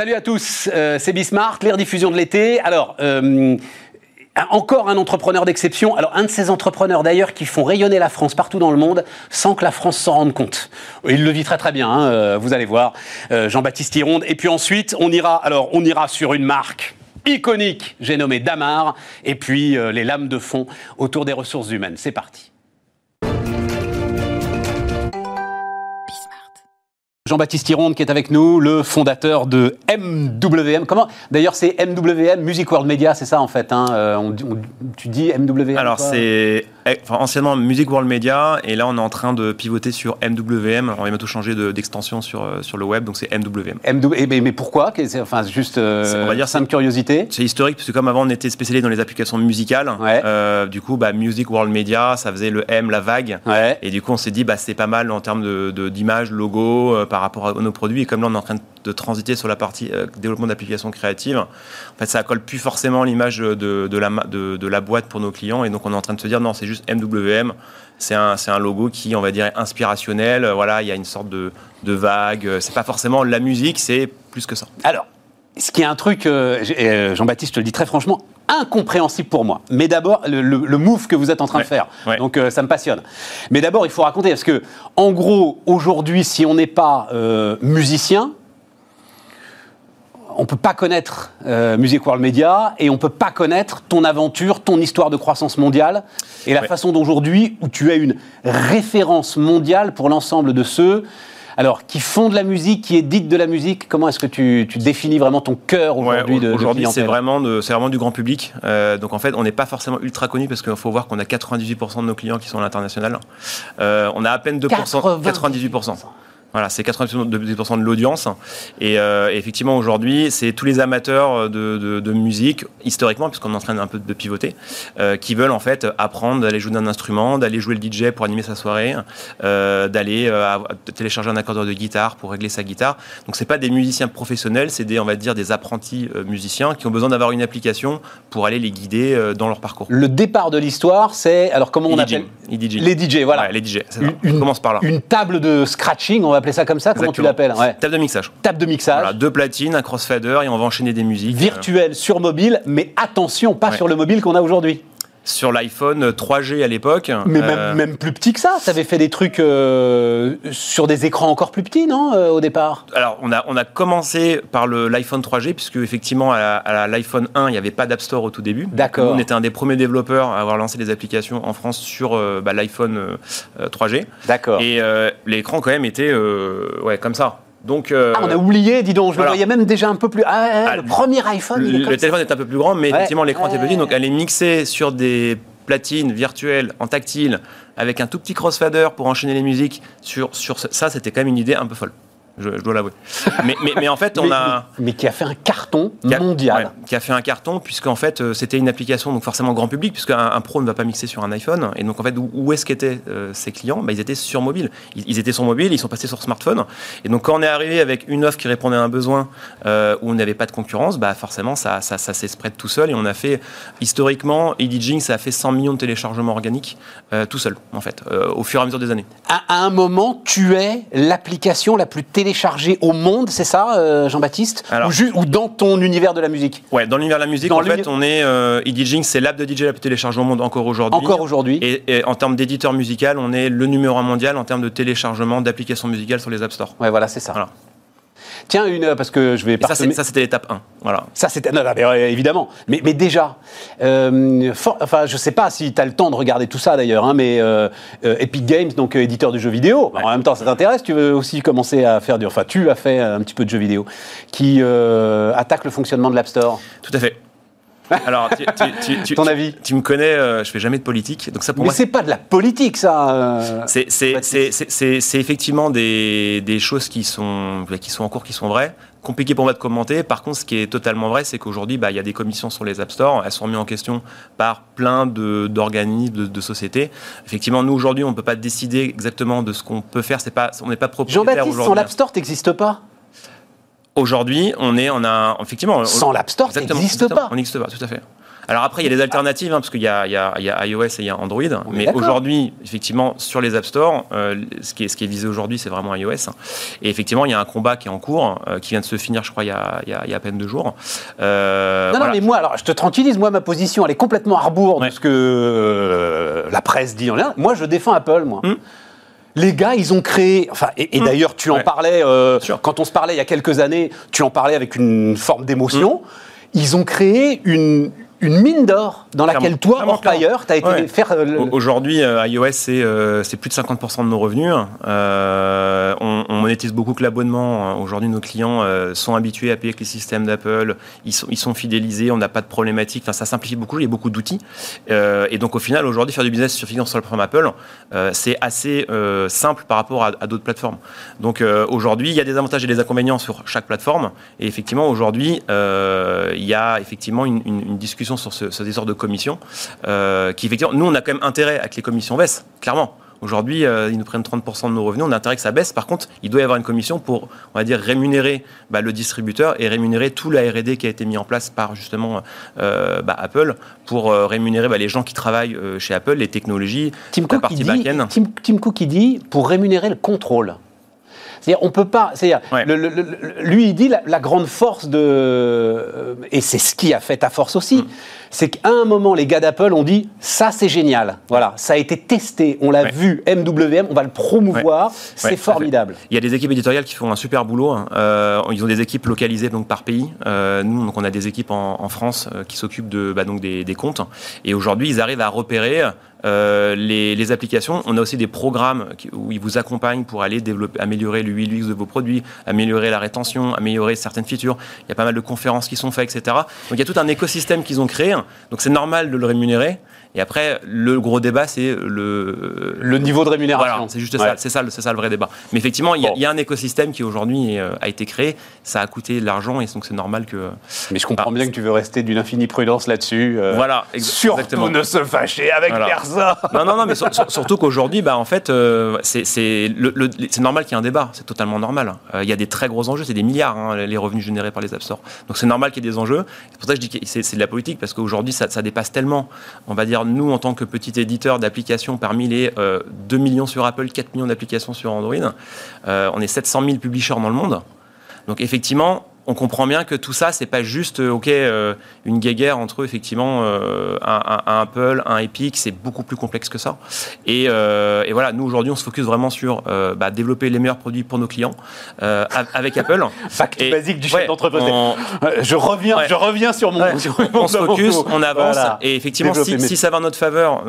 Salut à tous, euh, c'est Bismart, les rediffusions de l'été. Alors, euh, encore un entrepreneur d'exception. Alors, un de ces entrepreneurs d'ailleurs qui font rayonner la France partout dans le monde sans que la France s'en rende compte. Il le vit très très bien, hein, euh, vous allez voir, Jean-Baptiste Hironde. Et puis ensuite, on ira, alors, on ira sur une marque iconique, j'ai nommé Damar, et puis les lames de fond autour des ressources humaines. C'est parti. Jean-Baptiste Hironde qui est avec nous, le fondateur de MWM. Comment D'ailleurs, c'est MWM, Music World Media, c'est ça en fait. Hein euh, tu dis MWM Alors, c'est eh, anciennement Music World Media, et là, on est en train de pivoter sur MWM. on va bientôt changer d'extension sur, euh, sur le web, donc c'est MWM. mais, mais, pourquoi? Enfin, juste euh, on va dire simple curiosité. C'est historique, parce que comme avant, on était spécialisé dans les applications musicales. du coup, bah, Music World Media, ça faisait le M, la vague. Et du coup, on s'est dit, bah, c'est pas mal en termes d'image, de, logo, par rapport à nos produits. Et comme là, on est en train de transiter sur la partie euh, développement d'applications créatives, en fait, ça colle plus forcément l'image de, de, la, de, de, la boîte pour nos clients. Et donc, on est en train de se dire, non, c'est juste MWM. C'est un, un, logo qui, on va dire, est inspirationnel. Voilà, il y a une sorte de, de vague. C'est pas forcément la musique, c'est plus que ça. Alors, ce qui est un truc, euh, euh, Jean-Baptiste, je le dis très franchement, incompréhensible pour moi. Mais d'abord, le, move que vous êtes en train de faire. Donc, euh, ça me passionne. Mais d'abord, il faut raconter, parce que, en gros, aujourd'hui, si on n'est pas musicien, on ne peut pas connaître Music World Media et on ne peut pas connaître ton aventure, ton histoire de croissance mondiale et la façon d'aujourd'hui où tu as une référence mondiale pour l'ensemble de ceux alors, qui font de la musique, qui éditent de la musique, comment est-ce que tu, définis vraiment ton cœur aujourd'hui de Aujourd'hui, c'est vraiment, vraiment du grand public. Euh, donc, en fait, on n'est pas forcément ultra connu parce qu'il faut voir qu'on a 98% de nos clients qui sont à l'international. Euh, on a à peine 2%, 98%. Voilà, c'est 90% de l'audience. Et euh, effectivement, aujourd'hui, c'est tous les amateurs de, de, musique, historiquement, puisqu'on est en train un peu de pivoter, euh, qui veulent en fait apprendre d'aller jouer d'un instrument, d'aller jouer le DJ pour animer sa soirée, euh, d'aller télécharger un accordeur de guitare pour régler sa guitare. Donc, c'est pas des musiciens professionnels, c'est des, on va dire, des apprentis musiciens qui ont besoin d'avoir une application pour aller les guider dans leur parcours. Le départ de l'histoire, c'est alors comment on appelle Les DJ, voilà. les DJ. Une, on commence par là. Une table de scratching, on va appeler ça comme ça Comment tu l'appelles ouais. Table de mixage. Table de mixage. deux platines, un crossfader et on va enchaîner des musiques. Virtuel sur mobile, mais attention, pas sur le mobile qu'on a aujourd'hui sur l'iPhone 3G à l'époque. Mais euh, même, plus petit que ça. Tu avais fait des trucs euh, sur des écrans encore plus petits, non, euh, au départ? Alors, on a, on a commencé par l'iPhone 3G, puisque effectivement, à l'iPhone 1, il n'y avait pas d'App Store au tout début. D'accord. On était un des premiers développeurs à avoir lancé des applications en France sur bah, l'iPhone 3G. D'accord. Et l'écran, quand même, était ouais, comme ça. Donc, euh, ah, on a oublié, dis donc, je le voyais même déjà un peu plus. Ah, ah le premier iPhone. Le, téléphone est un peu plus grand, mais effectivement, l'écran était petit. Donc, elle est mixée sur des platines virtuelles en tactile avec un tout petit crossfader pour enchaîner les musiques. Sur, sur ça, c'était quand même une idée un peu folle je, dois l'avouer. mais, mais, en fait, on a. Mais, qui a fait un carton mondial. qui a fait un carton, puisqu'en fait, euh, c'était une application, donc forcément grand public, puisqu'un un pro ne va pas mixer sur un iPhone. Et donc, en fait, où, est-ce qu'étaient euh, ces clients? Bah, Ils étaient sur mobile. Ils, étaient sur mobile, ils sont passés sur smartphone. Et donc, quand on est arrivé avec une offre qui répondait à un besoin euh, où on n'avait pas de concurrence, bah, forcément, ça, ça, ça s'est spread tout seul. Et on a fait, historiquement, EDJing, ça a fait 100 millions de téléchargements organiques tout seul, en fait, au fur et à mesure des années. À, à un moment, tu es l'application la plus téléchargé au monde, c'est ça, euh, Jean-Baptiste ou, ou, dans ton univers de la musique Ouais, dans l'univers de la musique, en fait, on est. Euh, c'est l'app de DJ la plus téléchargée au monde encore aujourd'hui. Encore aujourd'hui. Et, en termes d'éditeur musical, on est le numéro un mondial en termes de téléchargement d'applications musicales sur les App Store. Ouais, voilà, c'est ça. Voilà. Tiens, une, parce que je vais pas. Ça, c'était l'étape 1. Voilà. Ça, c'était. Non, évidemment. Mais, mais déjà, euh, enfin, je sais pas si tu as le temps de regarder tout ça d'ailleurs, hein, mais euh, euh, Epic Games, donc éditeur de jeux vidéo, en même temps, ça t'intéresse, tu veux aussi commencer à faire du. Enfin, tu as fait un petit peu de jeux vidéo, qui attaque le fonctionnement de l'App Store. Tout à fait. Alors, tu, ton avis Tu me connais, euh, je fais jamais de politique, donc ça pour Mais c'est pas de la politique, ça. Euh, c'est effectivement des, des, choses qui sont qui sont en cours, qui sont vraies. Compliqué pour moi de commenter. Par contre, ce qui est totalement vrai, c'est qu'aujourd'hui, bah, il y a des commissions sur les App Store. Elles sont mises en question par plein d'organismes, de, de, sociétés. Effectivement, nous aujourd'hui, on ne peut pas décider exactement de ce qu'on peut faire. C'est pas, on n'est pas propriétaire aujourd'hui. Jean-Baptiste, son App Store n'existe pas? Aujourd'hui, on est, on a effectivement. Sans l'App Store, ça n'existe pas. On n'existe pas, tout à fait. Alors après, il y a des alternatives, hein, parce qu'il y, y, y, a iOS et il y a Android. mais aujourd'hui, effectivement, sur les App Store, ce, qui est, ce qui est visé aujourd'hui, c'est vraiment iOS. Et effectivement, il y a un combat qui est en cours, qui vient de se finir, je crois, il y a, il y a à peine deux jours. non, non, mais moi, alors, je te tranquillise, moi, ma position, elle est complètement à rebours de ce que la presse dit en. Moi, je défends Apple, moi. Hmm. Les gars, ils ont créé. Enfin, et, hmm. d'ailleurs, tu en parlais euh, quand on se parlait il y a quelques années. Tu en parlais avec une forme d'émotion. Hmm. Ils ont créé une, une mine d'or dans laquelle toi, employeur, tu as été faire. Euh, aujourd'hui, euh, iOS, euh, c'est plus de 50% de nos revenus. on, monétise beaucoup que l'abonnement. Aujourd'hui, nos clients sont habitués à payer avec les systèmes d'Apple. Ils sont, ils sont fidélisés, on n'a pas de problématique. Enfin, ça simplifie beaucoup, il y a beaucoup d'outils. et donc, au final, aujourd'hui, faire du business sur sur la plateforme Apple, c'est assez simple par rapport à, d'autres plateformes. Donc, aujourd'hui, il y a des avantages et des inconvénients sur chaque plateforme. Et effectivement, aujourd'hui, il y a effectivement une, une discussion sur ce, ce de commission, euh, qui effectivement, nous, on a quand même intérêt à que les commissions baissent, clairement. Aujourd'hui, euh, ils nous prennent 30% de nos revenus, on a intérêt que ça baisse. Par contre, il doit y avoir une commission pour, on va dire, rémunérer bah, le distributeur et rémunérer tout la R&D qui a été mis en place par justement euh, bah, Apple pour rémunérer bah, les gens qui travaillent chez Apple, les technologies, Tim la partie back-end. Tim, Tim Cook, qui dit pour rémunérer le contrôle. C'est-à-dire, on peut pas. C'est-à-dire, lui, il dit la, grande force de. Euh, et c'est ce qui a fait ta force aussi. Mm. C'est qu'à un moment, les gars d'Apple ont dit ça, c'est génial. Voilà, ça a été testé, on l'a vu, MWM, on va le promouvoir, c'est formidable. Il y a des équipes éditoriales qui font un super boulot. Hein. Euh, ils ont des équipes localisées donc par pays. Euh, nous, donc, on a des équipes en, France qui s'occupent de, bah, donc des, des comptes. Et aujourd'hui, ils arrivent à repérer euh, les, applications, on a aussi des programmes où ils vous accompagnent pour aller développer, améliorer l'UX de vos produits, améliorer la rétention, améliorer certaines features. Il y a pas mal de conférences qui sont faites, etc. Donc il y a tout un écosystème qu'ils ont créé. Donc c'est normal de le rémunérer. Et après, le gros débat, c'est le... Le niveau de rémunération. Voilà, c'est juste ça, c'est ça, ça, le vrai débat. Mais effectivement, il y, a un écosystème qui aujourd'hui euh, a été créé, ça a coûté de l'argent et donc c'est normal que... Mais je comprends bien que tu veux rester d'une infinie prudence là-dessus. Euh, voilà, exactement. Surtout ne se fâcher avec personne. Non, non, non, mais surtout qu'aujourd'hui, bah, en fait, euh, c'est normal qu'il y ait un débat, c'est totalement normal. Il y a des très gros enjeux, c'est des milliards, hein, les revenus générés par les App Store. Donc c'est normal qu'il y ait des enjeux. C'est pour ça que je dis que c'est de la politique, parce qu'aujourd'hui, ça, ça dépasse tellement, on va dire, nous, en tant que petit éditeur d'applications, parmi les 2 euh, millions sur Apple, 4 millions d'applications sur Android, euh, on est 700 000 publishers dans le monde. Donc effectivement, on comprend bien que tout ça, c'est pas juste euh, ok euh, une guéguerre entre effectivement euh, un, Apple, un Epic, c'est beaucoup plus complexe que ça. Et, voilà, nous aujourd'hui, on se focus vraiment sur bah, développer les meilleurs produits pour nos clients avec Apple. Fact basique du chef d'entreprise. Je reviens, je reviin sur mon. on, se focus, on avance, et effectivement, si, ça va en notre faveur,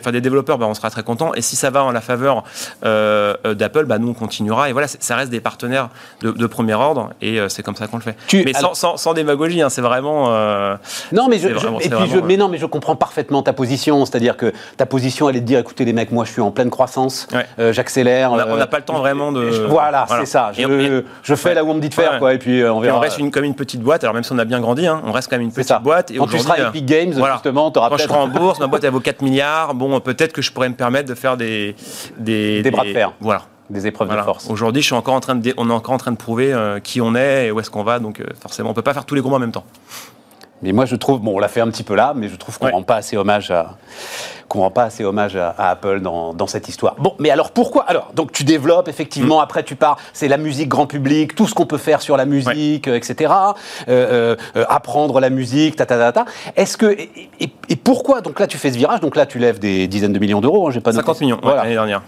enfin des développeurs, bah, on sera très content. Et si ça va en la faveur d'Apple, bah, nous on continuera. Et voilà, ça reste des partenaires de, de premier ordre, et c'est comme ça qu'on le fait. Mais sans, démagogie, hein, c'est vraiment. Euh, non, mais je, mais non, mais je comprends parfaitement ta position. C'est-à-dire que ta position, elle est de dire, écoutez les mecs, moi je suis en pleine croissance, euh, j'accélère. On n'a euh, pas le temps vraiment de. voilà, c'est ça. Je, fais là où on me dit de faire, quoi, et puis on verra. on reste une, comme une petite boîte. Alors même si on a bien grandi, hein, on reste quand même une petite boîte. Et Quand tu seras Epic Games, justement, tu auras Quand je serai en bourse, ma boîte elle vaut 4 milliards. Bon, peut-être que je pourrais me permettre de faire des, des bras de fer. Voilà des épreuves de force. Aujourd'hui, je suis encore en train de, on est encore en train de prouver euh, qui on est et où est-ce qu'on va. Donc, euh, forcément, on peut pas faire tous les combats en même temps. Mais moi, je trouve, bon, on l'a fait un petit peu là, mais je trouve qu'on ne rend pas assez hommage à, qu'on rend pas assez hommage à, Apple dans, dans, cette histoire. Bon, mais alors pourquoi? Alors, donc tu développes effectivement. Mm. Après, tu pars. C'est la musique grand public, tout ce qu'on peut faire sur la musique, etc. Euh, apprendre la musique, ta ta ta ta. Est-ce que et, et, pourquoi? Donc là, tu fais ce virage. Donc là, tu lèves des dizaines de millions d'euros. Hein, j'ai pas 50 millions l'année dernière.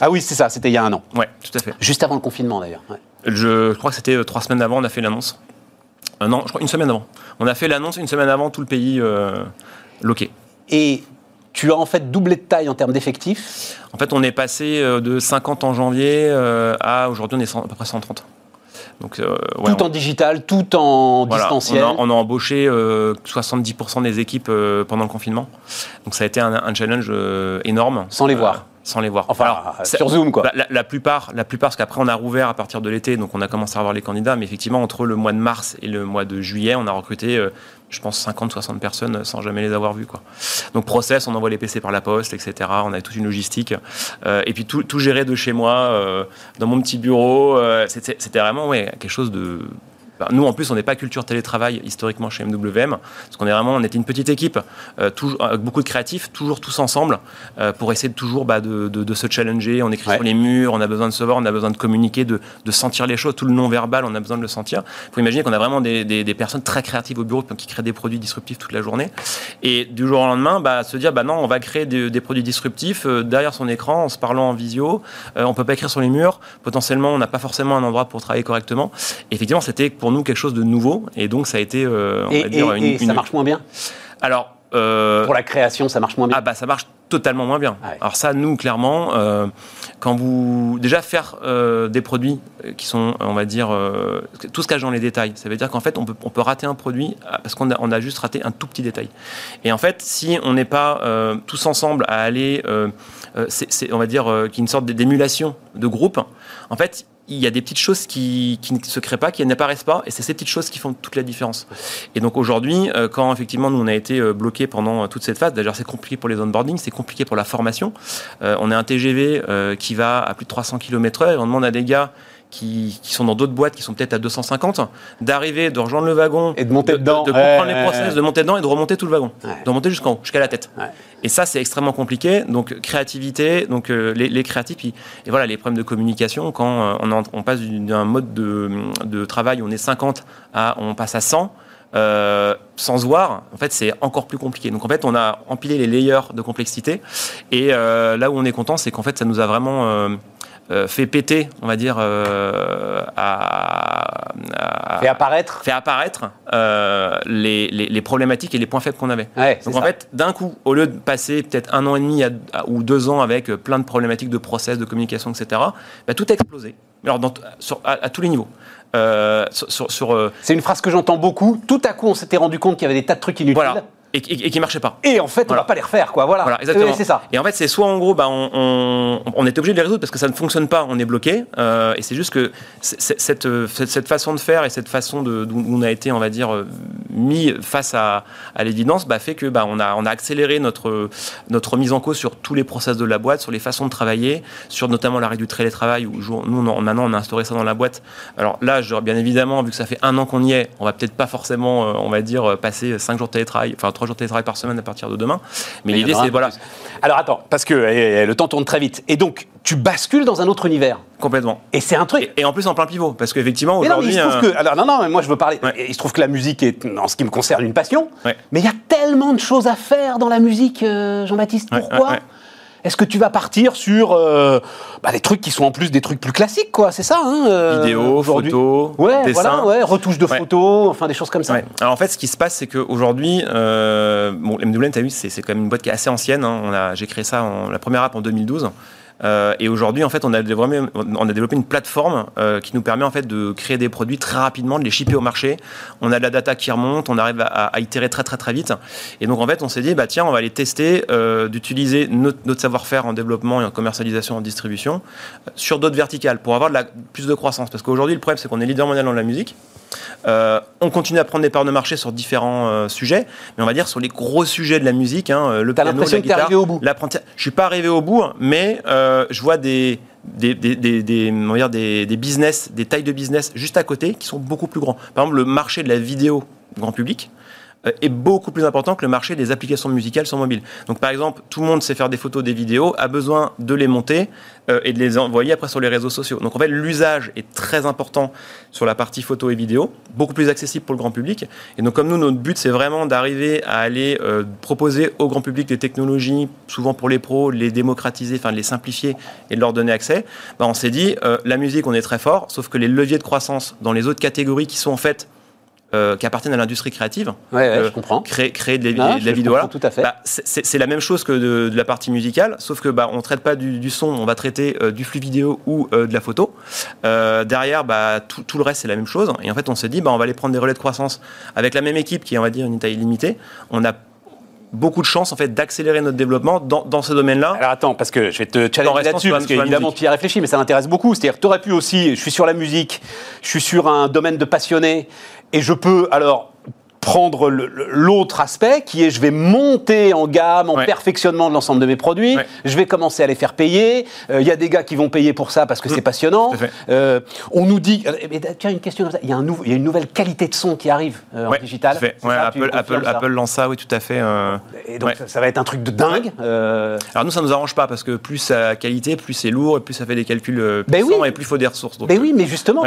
Ah oui, c'est ça, c'était il y a un an. Ouais, tout à fait. Juste avant le confinement d'ailleurs. Je, crois que c'était euh, trois semaines avant, on a fait l'annonce. Euh, non, je crois une semaine avant. On a fait l'annonce une semaine avant, tout le pays euh, loqué. Et tu as en fait doublé de taille en termes d'effectifs? En fait, on est passé de 50 en janvier à aujourd'hui, on est à peu près 130. Donc, tout en digital, tout en distanciel. On a, embauché 70% des équipes pendant le confinement. Donc ça a été un, un challenge énorme. Sans les voir sans les voir. Enfin, sur Zoom, quoi. La, plupart, la plupart, parce qu'après, on a rouvert à partir de l'été, donc on a commencé à voir les candidats, mais effectivement, entre le mois de mars et le mois de juillet, on a recruté, euh, je pense, 50, 60 personnes sans jamais les avoir vues, quoi. Donc, process, on envoie les PC par la poste, etc. On a toute une logistique. Euh, et puis, tout, tout géré de chez moi, euh, dans mon petit bureau. C'était vraiment, ouais, quelque chose de bah, nous, en plus, on n'est pas culture télétravail historiquement chez MWM, parce qu'on est vraiment, on était une petite équipe, euh, toujours, avec beaucoup de créatifs, toujours tous ensemble, euh, pour essayer de toujours bah, de, de, se challenger. On écrit sur les murs, on a besoin de se voir, on a besoin de communiquer, de, de sentir les choses, tout le non-verbal, on a besoin de le sentir. Il faut imaginer qu'on a vraiment des, des, des, personnes très créatives au bureau qui créent des produits disruptifs toute la journée. Et du jour au lendemain, bah, se dire, bah non, on va créer des, produits disruptifs euh, derrière son écran, en se parlant en visio, on peut pas écrire sur les murs, potentiellement, on n'a pas forcément un endroit pour travailler correctement. Et effectivement, c'était pour nous quelque chose de nouveau. Et donc, ça a été, euh, on va dire, une, ça marche moins bien? Alors. Euh, pour la création, ça marche moins bien? Ah, bah, ça marche totalement moins bien. Ah Alors, ça, nous, clairement, euh, quand vous. Déjà, faire des produits qui sont, on va dire, tout se cache dans les détails. Ça veut dire qu'en fait, on peut, on peut rater un produit parce qu'on a, on a juste raté un tout petit détail. Et en fait, si on n'est pas tous ensemble à aller. c'est, on va dire, qu'il une sorte d'émulation de groupe, en fait, il y a des petites choses qui, ne se créent pas, qui n'apparaissent pas, et c'est ces petites choses qui font toute la différence. Et donc aujourd'hui, euh, quand effectivement nous on a été euh, bloqué pendant euh, toute cette phase, d'ailleurs c'est compliqué pour les onboarding, c'est compliqué pour la formation. on est un TGV qui va à plus de 300 km/h, et on demande à des gars qui, sont dans d'autres boîtes qui sont peut-être à 250, d'arriver, de rejoindre le wagon, et de monter dedans, de, comprendre les process, de monter dedans et de remonter tout le wagon, de remonter jusqu'en jusqu'à la tête. Et ça, c'est extrêmement compliqué. Donc créativité, donc euh, les, créatifs, et voilà les problèmes de communication quand euh, on, passe d'un mode de, de, travail où on est 50 à on passe à 100. Euh, sans se voir, en fait, c'est encore plus compliqué. Donc, en fait, on a empilé les layers de complexité. Et là où on est content, c'est qu'en fait, ça nous a vraiment euh, fait péter, on va dire, euh, à, fait apparaître, fait apparaître euh, les, les, problématiques et les points faibles qu'on avait. Donc en fait, d'un coup, au lieu de passer peut-être un an et demi ou deux ans avec plein de problématiques de process, de communication, etc., bah, tout a explosé. Alors dans, à, tous les niveaux. sur, sur, C'est une phrase que j'entends beaucoup. Tout à coup, on s'était rendu compte qu'il y avait des tas de trucs inutiles. Voilà et, et, qui marchait pas. Et en fait, on va pas les refaire, quoi. Voilà. voilà exactement. c'est ça. Et en fait, c'est soit en gros, bah, on, on, on, est obligé de les résoudre parce que ça ne fonctionne pas, on est bloqué. Euh, et c'est juste que cette, cette, façon de faire et cette façon de, d'où on a été, on va dire, mis face à, à l'évidence, bah, fait que bah, on a, on a accéléré notre notre mise en cause sur tous les process de la boîte, sur les façons de travailler, sur notamment l'arrêt du télétravail où nous, on, maintenant, on a instauré ça dans la boîte. Alors là, bien évidemment, vu que ça fait un an qu'on y est, on va peut-être pas forcément, euh, on va dire, passer cinq jours de télétravail, enfin trois jours de télétravail par semaine à partir de demain. Mais, l'idée, c'est voilà. Alors attends, parce que eh, eh, le temps tourne très vite. Et donc, tu bascules dans un autre univers. Complètement. Et c'est un truc. Et, en plus en plein pivot, parce qu'effectivement aujourd'hui. Non, euh, que, alors non, non, mais moi je veux parler. Il se trouve que la musique est, en ce qui me concerne, une passion. Mais il y a tellement de choses à faire dans la musique, euh, Jean-Baptiste. Pourquoi est-ce que tu vas partir sur euh, bah, des trucs qui sont en plus des trucs plus classiques, quoi C'est ça, hein, euh, Vidéo, photo, ouais, dessin. Voilà, ouais, retouche de photos, enfin des choses comme ça. Alors en fait, ce qui se passe, c'est qu'aujourd'hui, euh, bon, MWN, tu as vu, c'est quand même une boîte qui est assez ancienne. Hein. J'ai créé ça, en, la première app en 2012. Euh, et aujourd'hui, en fait, on a, développé, on a développé une plateforme euh, qui nous permet en fait de créer des produits très rapidement, de les shipper au marché. On a de la data qui remonte, on arrive à, itérer très très très vite. Et donc en fait, on s'est dit, bah tiens, on va aller tester euh, d'utiliser notre, savoir-faire en développement et en commercialisation, en distribution sur d'autres verticales pour avoir plus de croissance. Parce qu'aujourd'hui, le problème, c'est qu'on est leader mondial dans la musique. Euh, on continue à prendre des parts de marché sur différents euh, sujets, mais on va dire sur les gros sujets de la musique, hein, euh, le piano, la guitare, arrivé au bout. Je suis pas arrivé au bout, mais je vois des des, des, des, on va dire des, des business, des tailles de business juste à côté qui sont beaucoup plus grands. Par exemple, le marché de la vidéo grand public, est beaucoup plus important que le marché des applications musicales sur mobile. Donc par exemple, tout le monde sait faire des photos, des vidéos, a besoin de les monter euh, et de les envoyer après sur les réseaux sociaux. Donc en fait, l'usage est très important sur la partie photo et vidéo, beaucoup plus accessible pour le grand public. Et donc comme nous, notre but, c'est vraiment d'arriver à aller euh, proposer au grand public des technologies, souvent pour les pros, les démocratiser, enfin les simplifier et de leur donner accès. Ben, on s'est dit, la musique, on est très fort, sauf que les leviers de croissance dans les autres catégories qui sont en fait euh, qui appartiennent à l'industrie créative. Ouais, ouais, je comprends. Créer, créer de, la, vidéo. Tout à fait. Bah, c'est la même chose que de, la partie musicale, sauf que bah, on traite pas du, son, on va traiter euh, du flux vidéo ou euh, de la photo. derrière, bah, tout, tout, le reste c'est la même chose. Et en fait, on s'est dit, bah, on va aller prendre des relais de croissance avec la même équipe qui est, on va dire, une taille limitée. On a beaucoup de chance en fait d'accélérer notre développement dans, dans ce domaine-là. Alors attends, parce que je vais te challenger là-dessus, parce qu'évidemment tu y as réfléchi, mais ça m'intéresse beaucoup. C'est-à-dire tu aurais pu aussi, je suis sur la musique, je suis sur un domaine de passionné, et je peux alors prendre l'autre aspect qui est je vais monter en gamme, en perfectionnement de l'ensemble de mes produits, je vais commencer à les faire payer. Il y a des gars qui vont payer pour ça parce que c'est mm. passionnant. on nous dit, tiens, une question il y, a un il y a une nouvelle qualité de son qui arrive en digital. Apple, Apple, Apple, lance ça, oui, tout à fait. Et donc ça, va être un truc de dingue. Alors nous, ça nous arrange pas parce que plus ça qualité, plus c'est lourd, et plus ça fait des calculs ben puissants, et plus il faut des ressources. Donc, ben oui, mais justement,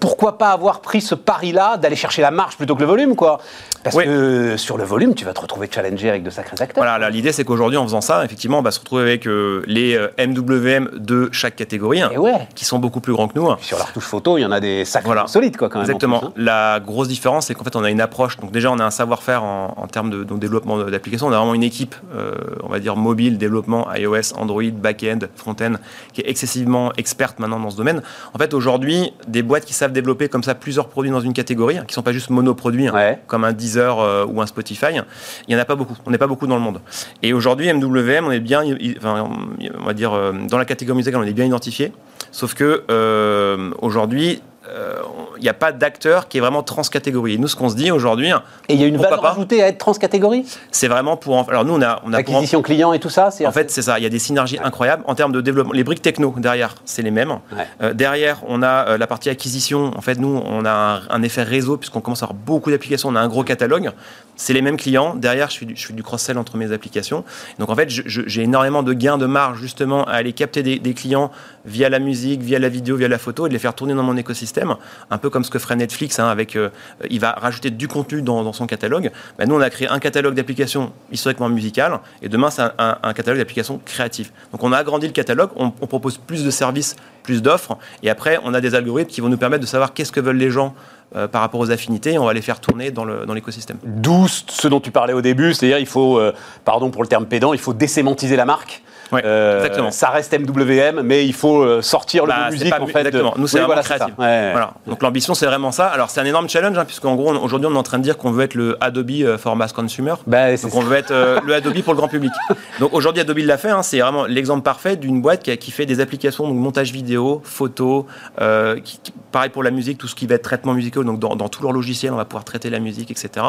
pourquoi pas avoir pris ce pari-là d'aller chercher la marge plutôt que le volume, quoi? Parce que sur le volume, tu vas te retrouver challengé avec de sacrés acteurs. Voilà, l'idée c'est qu'aujourd'hui, en faisant ça, effectivement, on va se retrouver avec euh, les MWM euh, de chaque catégorie, hein, qui sont beaucoup plus grands que nous. Sur la retouche photo, il y en a des sacrés solides, quoi, quand même. Exactement. Hein. La grosse différence, c'est qu'en fait, on a une approche. Donc déjà, on a un savoir-faire en, termes de, développement d'applications. On a vraiment une équipe, euh, on va dire mobile, développement iOS, Android, back-end, front-end, qui est excessivement experte maintenant dans ce domaine. En fait, aujourd'hui, des boîtes qui savent développer comme ça plusieurs produits dans une catégorie, hein, qui ne sont pas juste monoproduits, hein, comme un Deezer euh, ou un Spotify, il n'y en a pas beaucoup. On n'est pas beaucoup dans le monde. Et aujourd'hui, MWM, on est bien, on va dire, euh, dans la catégorie musicale, on est bien identifié. Sauf que euh, aujourd'hui, euh, n'y a pas d'acteur qui est vraiment transcatégorie. nous, ce qu'on se dit aujourd'hui. Et il y a une valeur ajoutée à être transcatégorie? C'est vraiment pour. Alors, nous, on a. On a Acquisition client et tout ça En fait, c'est ça. Il y a des synergies incroyables en termes de développement. Les briques techno, derrière, c'est les mêmes. Euh, derrière, on a euh, la partie acquisition. En fait, nous, on a un, effet réseau, puisqu'on commence à avoir beaucoup d'applications. On a un gros catalogue. C'est les mêmes clients. Derrière, je fais du, du cross-sell entre mes applications. Donc, en fait, j'ai énormément de gains de marge, justement, à aller capter des, des clients via la musique, via la vidéo, via la photo et de les faire tourner dans mon écosystème un peu comme ce que ferait Netflix, hein, avec, euh, il va rajouter du contenu dans, son catalogue. Bah, nous, on a créé un catalogue d'applications historiquement musicales, et demain, c'est un, catalogue d'applications créatives. Donc, on a agrandi le catalogue, on, propose plus de services, plus d'offres, et après, on a des algorithmes qui vont nous permettre de savoir qu'est-ce que veulent les gens euh, par rapport aux affinités, et on va les faire tourner dans l'écosystème. D'où ce dont tu parlais au début, c'est-à-dire il faut, euh, pardon pour le terme pédant, il faut désémantiser la marque euh, exactement. Ça reste MWM, mais il faut euh, sortir le bah, musique en fait. Exactement. Nous, c'est vraiment créatif. Voilà. Donc l'ambition, c'est vraiment ça. Alors c'est un énorme challenge, hein, puisqu'en gros, aujourd'hui, on est en train de dire qu'on veut être le Adobe euh, for mass consumer. Bah, Donc on veut être le Adobe pour le grand public. Donc aujourd'hui, Adobe l'a fait. Hein, c'est vraiment l'exemple parfait d'une boîte qui, fait des applications, donc montage vidéo, photo, pareil pour la musique, tout ce qui va être traitement musical. Donc dans, dans tout leur logiciel, on va pouvoir traiter la musique, etc.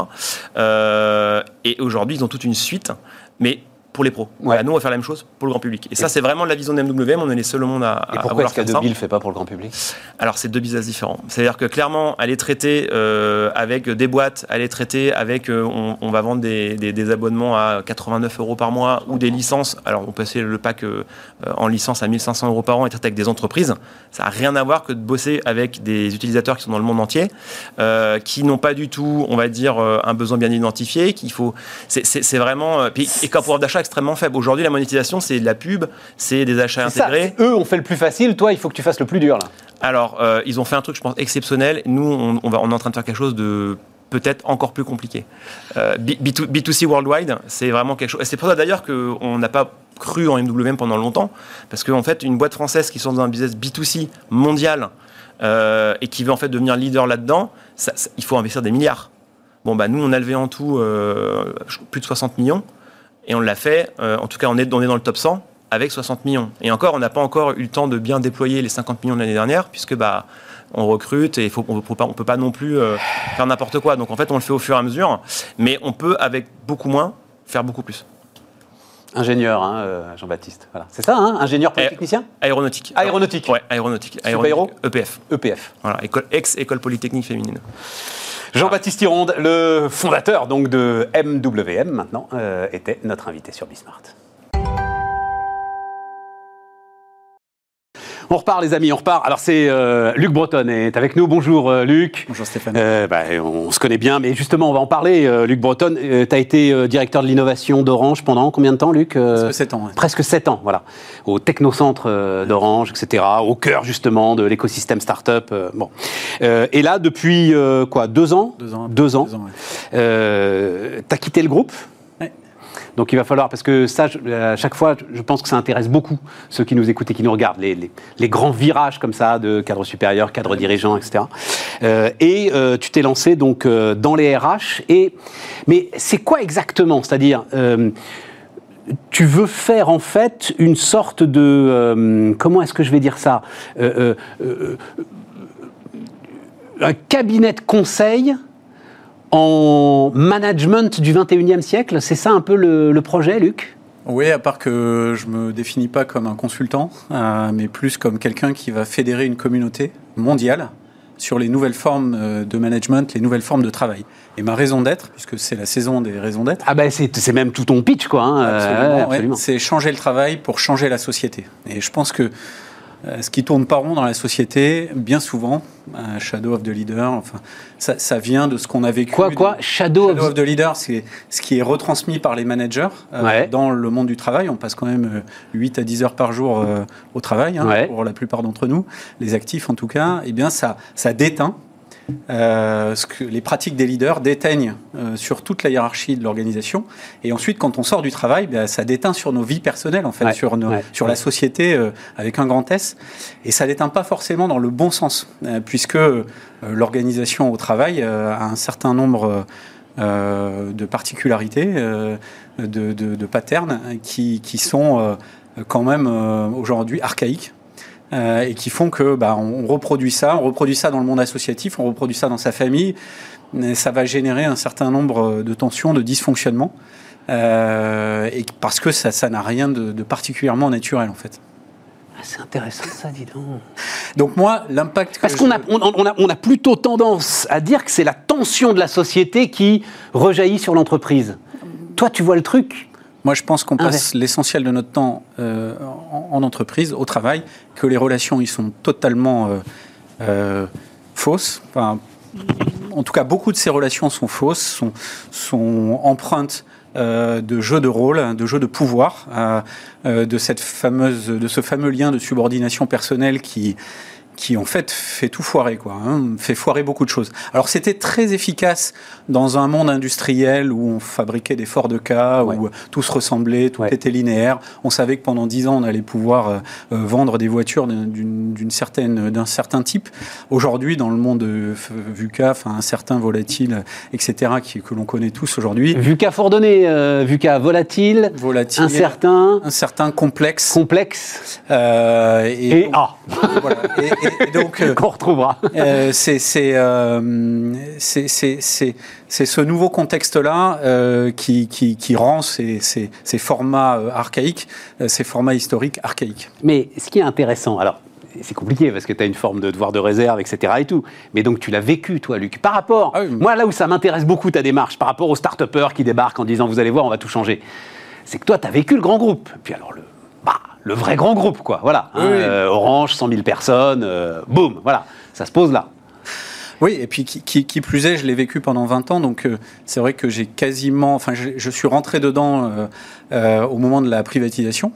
et aujourd'hui, ils ont toute une suite, mais pour les pros. nous, on va faire la même chose pour le grand public. Et, ça, c'est vraiment la vision de MWM. On est les seuls au monde à, et pourquoi est-ce qu'Adobe ne fait pas pour le grand public? Alors, c'est deux business différents. C'est-à-dire que clairement, elle est traitée euh, avec des boîtes, elle est traitée avec. Euh, on, va vendre des, des, abonnements à 89 euros par mois ou des licences. Alors, on peut passer le pack euh, en licence à 1500 euros par an et traiter avec des entreprises. Ça n'a rien à voir que de bosser avec des utilisateurs qui sont dans le monde entier, qui n'ont pas du tout, on va dire, un besoin bien identifié, qu'il faut. C'est vraiment. et qu'un pouvoir d'achat extrêmement faible. Aujourd'hui, la monétisation, c'est de la pub, c'est des achats intégrés. eux ont fait le plus facile, toi, il faut que tu fasses le plus dur, là. Alors, euh, ils ont fait un truc, je pense, exceptionnel. Nous, on, va, on est en train de faire quelque chose de peut-être encore plus compliqué. Euh, B, 2 c worldwide, c'est vraiment quelque chose. C'est pour ça d'ailleurs qu'on n'a pas cru en MWM pendant longtemps, parce qu'en fait, une boîte française qui sont dans un business B2C mondial euh, et qui veut en fait devenir leader là-dedans, il faut investir des milliards. Bon, bah, nous, on a levé en tout plus de 60 millions. Et on l'a fait, euh, en tout cas on est, dans le top 100 avec 60 millions. Et encore, on n'a pas encore eu le temps de bien déployer les 50 millions de l'année dernière, puisque bah, on recrute et faut, on ne peut pas non plus euh, faire n'importe quoi. Donc en fait, on le fait au fur et à mesure, mais on peut, avec beaucoup moins, faire beaucoup plus. Ingénieur, hein, euh, Jean-Baptiste. Voilà. C'est ça, hein, ingénieur polytechnicien? Aéronautique. Aéronautique. Ouais, aéronautique. aéronautique. EPF. EPF. Voilà, ex-école polytechnique féminine. Jean-Baptiste Hironde, le fondateur donc de MWM maintenant, euh, était notre invité sur Bismart. On repart, les amis, on repart. Alors, c'est euh, Luc Breton est avec nous. Bonjour, euh, Luc. Bonjour, Stéphane. Bah, on se connaît bien, mais justement, on va en parler. Luc Breton, tu as été directeur de l'innovation d'Orange pendant combien de temps, Luc Presque 7 ans. Presque 7 ans, voilà. Au technocentre d'Orange, etc. Au cœur, justement, de l'écosystème start-up. bon. et là, depuis quoi Deux ans? Deux ans. Deux ans. tu as quitté le groupe? Donc il va falloir, parce que ça, à chaque fois, je pense que ça intéresse beaucoup ceux qui nous écoutent et qui nous regardent, les, grands virages comme ça de cadre supérieur, cadre dirigeant, etc. Euh, et euh, tu t'es lancé donc euh, dans les RH. Et, mais c'est quoi exactement? C'est-à-dire tu veux faire en fait une sorte de comment est-ce que je vais dire ça? Un cabinet de conseil en management du 21e siècle. C'est ça un peu le, projet, Luc? Oui, à part que je me définis pas comme un consultant, euh, mais plus comme quelqu'un qui va fédérer une communauté mondiale sur les nouvelles formes euh, de management, les nouvelles formes de travail. Et ma raison d'être, puisque c'est la saison des raisons d'être. Ah ben c'est même tout ton pitch quoi. Hein. Absolument. absolument. c'est changer le travail pour changer la société. Et je pense que euh, ce qui tourne pas rond dans la société, bien souvent, Shadow of the Leader, enfin, ça, vient de ce qu'on a vécu. Quoi, quoi Shadow, of... the Leader, c'est ce qui est retransmis par les managers euh, dans le monde du travail. On passe quand même 8 euh, à 10 heures par jour au travail, hein, pour la plupart d'entre nous, les actifs en tout cas. Eh bien, ça, ça déteint euh, ce que les pratiques des leaders déteignent euh, sur toute la hiérarchie de l'organisation. Et ensuite, quand on sort du travail, ben, ça déteint sur nos vies personnelles, en fait, sur, sur la société euh, avec un grand S. Et ça déteint pas forcément dans le bon sens, puisque l'organisation au travail a un certain nombre de particularités, de, de, de, patterns qui, qui sont quand même aujourd'hui archaïques. Euh, et qui font que bah, on, reproduit ça, on reproduit ça dans le monde associatif, on reproduit ça dans sa famille. ça va générer un certain nombre de tensions, de dysfonctionnements, euh, et parce que ça, n'a rien de, particulièrement naturel en fait. Ah, c'est intéressant ça, dis donc. Donc moi, l'impact... Parce qu'on a, on, a, on a plutôt tendance à dire que c'est la tension de la société qui rejaillit sur l'entreprise. Toi, tu vois le truc? Moi, je pense qu'on passe l'essentiel de notre temps euh, en, entreprise, au travail, que les relations y sont totalement euh, euh, fausses. Enfin, en tout cas, beaucoup de ces relations sont fausses, sont, sont empreintes de jeux de rôle, de jeux de pouvoir, de cette fameuse, de ce fameux lien de subordination personnelle qui qui en fait fait tout foirer, quoi, hein, fait foirer beaucoup de choses. Alors c'était très efficace dans un monde industriel où on fabriquait des forts de cas, où tout se ressemblait, tout était linéaire. On savait que pendant dix ans on allait pouvoir euh, euh, vendre des voitures d'une certaine d'un certain type. Aujourd'hui, dans le monde euh, VUCA, enfin un certain volatile, etc., qui, que l'on connaît tous aujourd'hui. VUCA fort donné, VUCA volatile, volatile, incertain, certain complexe, complexe, et, et. Voilà, et, et, donc, euh, qu'on retrouvera. Euh, euh, c'est c'est ce nouveau contexte-là qui, qui, qui, rend ces, ces, ces formats archaïques, ces formats historiques archaïques. Mais ce qui est intéressant, alors c'est compliqué parce que tu as une forme de devoir de réserve, etc. et tout. Mais donc tu l'as vécu, toi, Luc. Par rapport, ah moi, là où ça m'intéresse beaucoup ta démarche, par rapport aux start-upers qui débarquent en disant vous allez voir, on va tout changer, c'est que toi, tu as vécu le grand groupe. Puis alors, le, le vrai grand groupe, quoi. Voilà. Hein, euh, Orange, 100 000 personnes, euh, boum, voilà. Ça se pose là. Oui, et puis qui, plus est, je l'ai vécu pendant 20 ans, donc euh, c'est vrai que j'ai quasiment, enfin, je, suis rentré dedans au moment de la privatisation.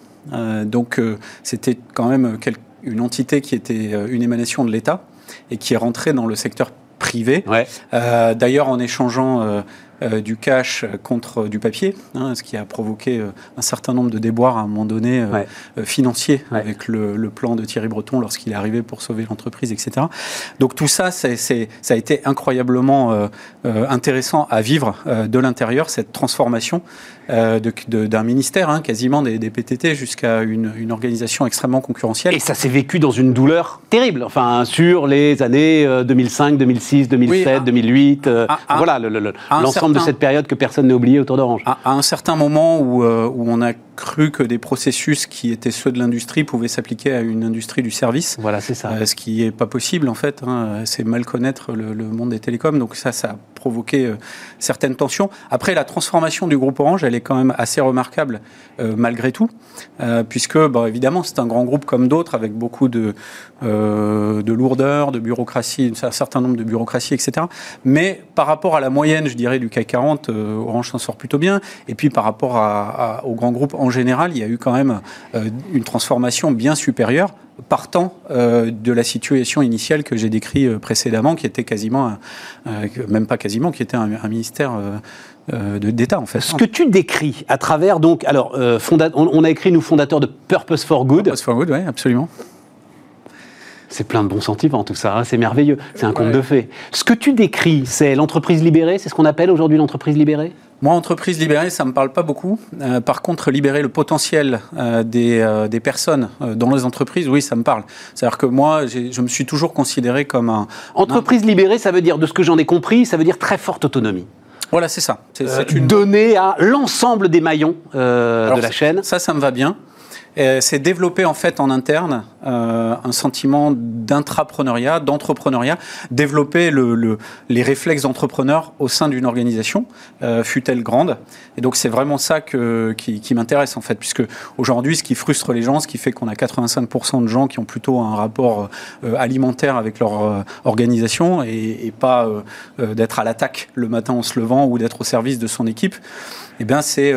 donc c'était quand même une entité qui était une émanation de l'État et qui est rentrée dans le secteur privé. D'ailleurs, en échangeant euh, du cash contre du papier, hein, ce qui a provoqué euh, un certain nombre de déboires à un moment donné euh, financiers avec le, plan de Thierry Breton lorsqu'il est arrivé pour sauver l'entreprise, etc. Donc tout ça, ça a été incroyablement intéressant à vivre de l'intérieur, cette transformation d'un ministère, hein, quasiment des, PTT, jusqu'à une, organisation extrêmement concurrentielle. Et ça s'est vécu dans une douleur terrible, enfin, sur les années 2005, 2006, 2007, 2008, voilà, l'ensemble de cette période que personne n'a oublié autour d'Orange. À, un certain moment où, euh, où on a cru que des processus qui étaient ceux de l'industrie pouvaient s'appliquer à une industrie du service. Voilà, c'est ça. Euh, ce qui n'est pas possible, en fait. Hein. c'est mal connaître le, monde des télécoms. Donc ça, ça a provoqué euh, certaines tensions. Après, la transformation du groupe Orange, elle est quand même assez remarquable, malgré tout, puisque, bon, évidemment, c'est un grand groupe comme d'autres, avec beaucoup de, de lourdeur, de bureaucratie, un certain nombre de bureaucraties, etc. Mais par rapport à la moyenne, je dirais, du CAC 40, Orange s'en sort plutôt bien. Et puis par rapport à, au grand groupe en général, il y a eu quand même euh, une transformation bien supérieure partant euh, de la situation initiale que j'ai décrite euh, précédemment, qui était quasiment, même pas quasiment, qui était un, ministère d'État en fait. Ce que tu décris à travers donc, alors, on, a écrit nous fondateurs de Purpose for Good. Purpose for Good, oui, absolument. C'est plein de bons sentiments tout ça, hein, c'est merveilleux, c'est un conte de fées. Ce que tu décris, c'est l'entreprise libérée, c'est ce qu'on appelle aujourd'hui l'entreprise libérée? Moi, entreprise libérée, ça ne me parle pas beaucoup. Euh, par contre, libérer le potentiel euh, des, euh, des, personnes dans les entreprises, oui, ça me parle. C'est-à-dire que moi, je me suis toujours considéré comme un... Entreprise libérée, ça veut dire, de ce que j'en ai compris, ça veut dire très forte autonomie. Voilà, c'est ça. C'est une... Donnée à l'ensemble des maillons de la chaîne. Ça, ça me va bien. C'est développer en fait en interne euh, un sentiment d'intrapreneuriat, d'entrepreneuriat, développer le, les réflexes d'entrepreneur au sein d'une organisation, euh, fut-elle grande. Et donc c'est vraiment ça que, qui, qui m'intéresse en fait, puisque aujourd'hui ce qui frustre les gens, ce qui fait qu'on a 85% de gens qui ont plutôt un rapport euh, alimentaire avec leur euh, organisation et, et pas euh, d'être à l'attaque le matin en se levant ou d'être au service de son équipe, eh bien c'est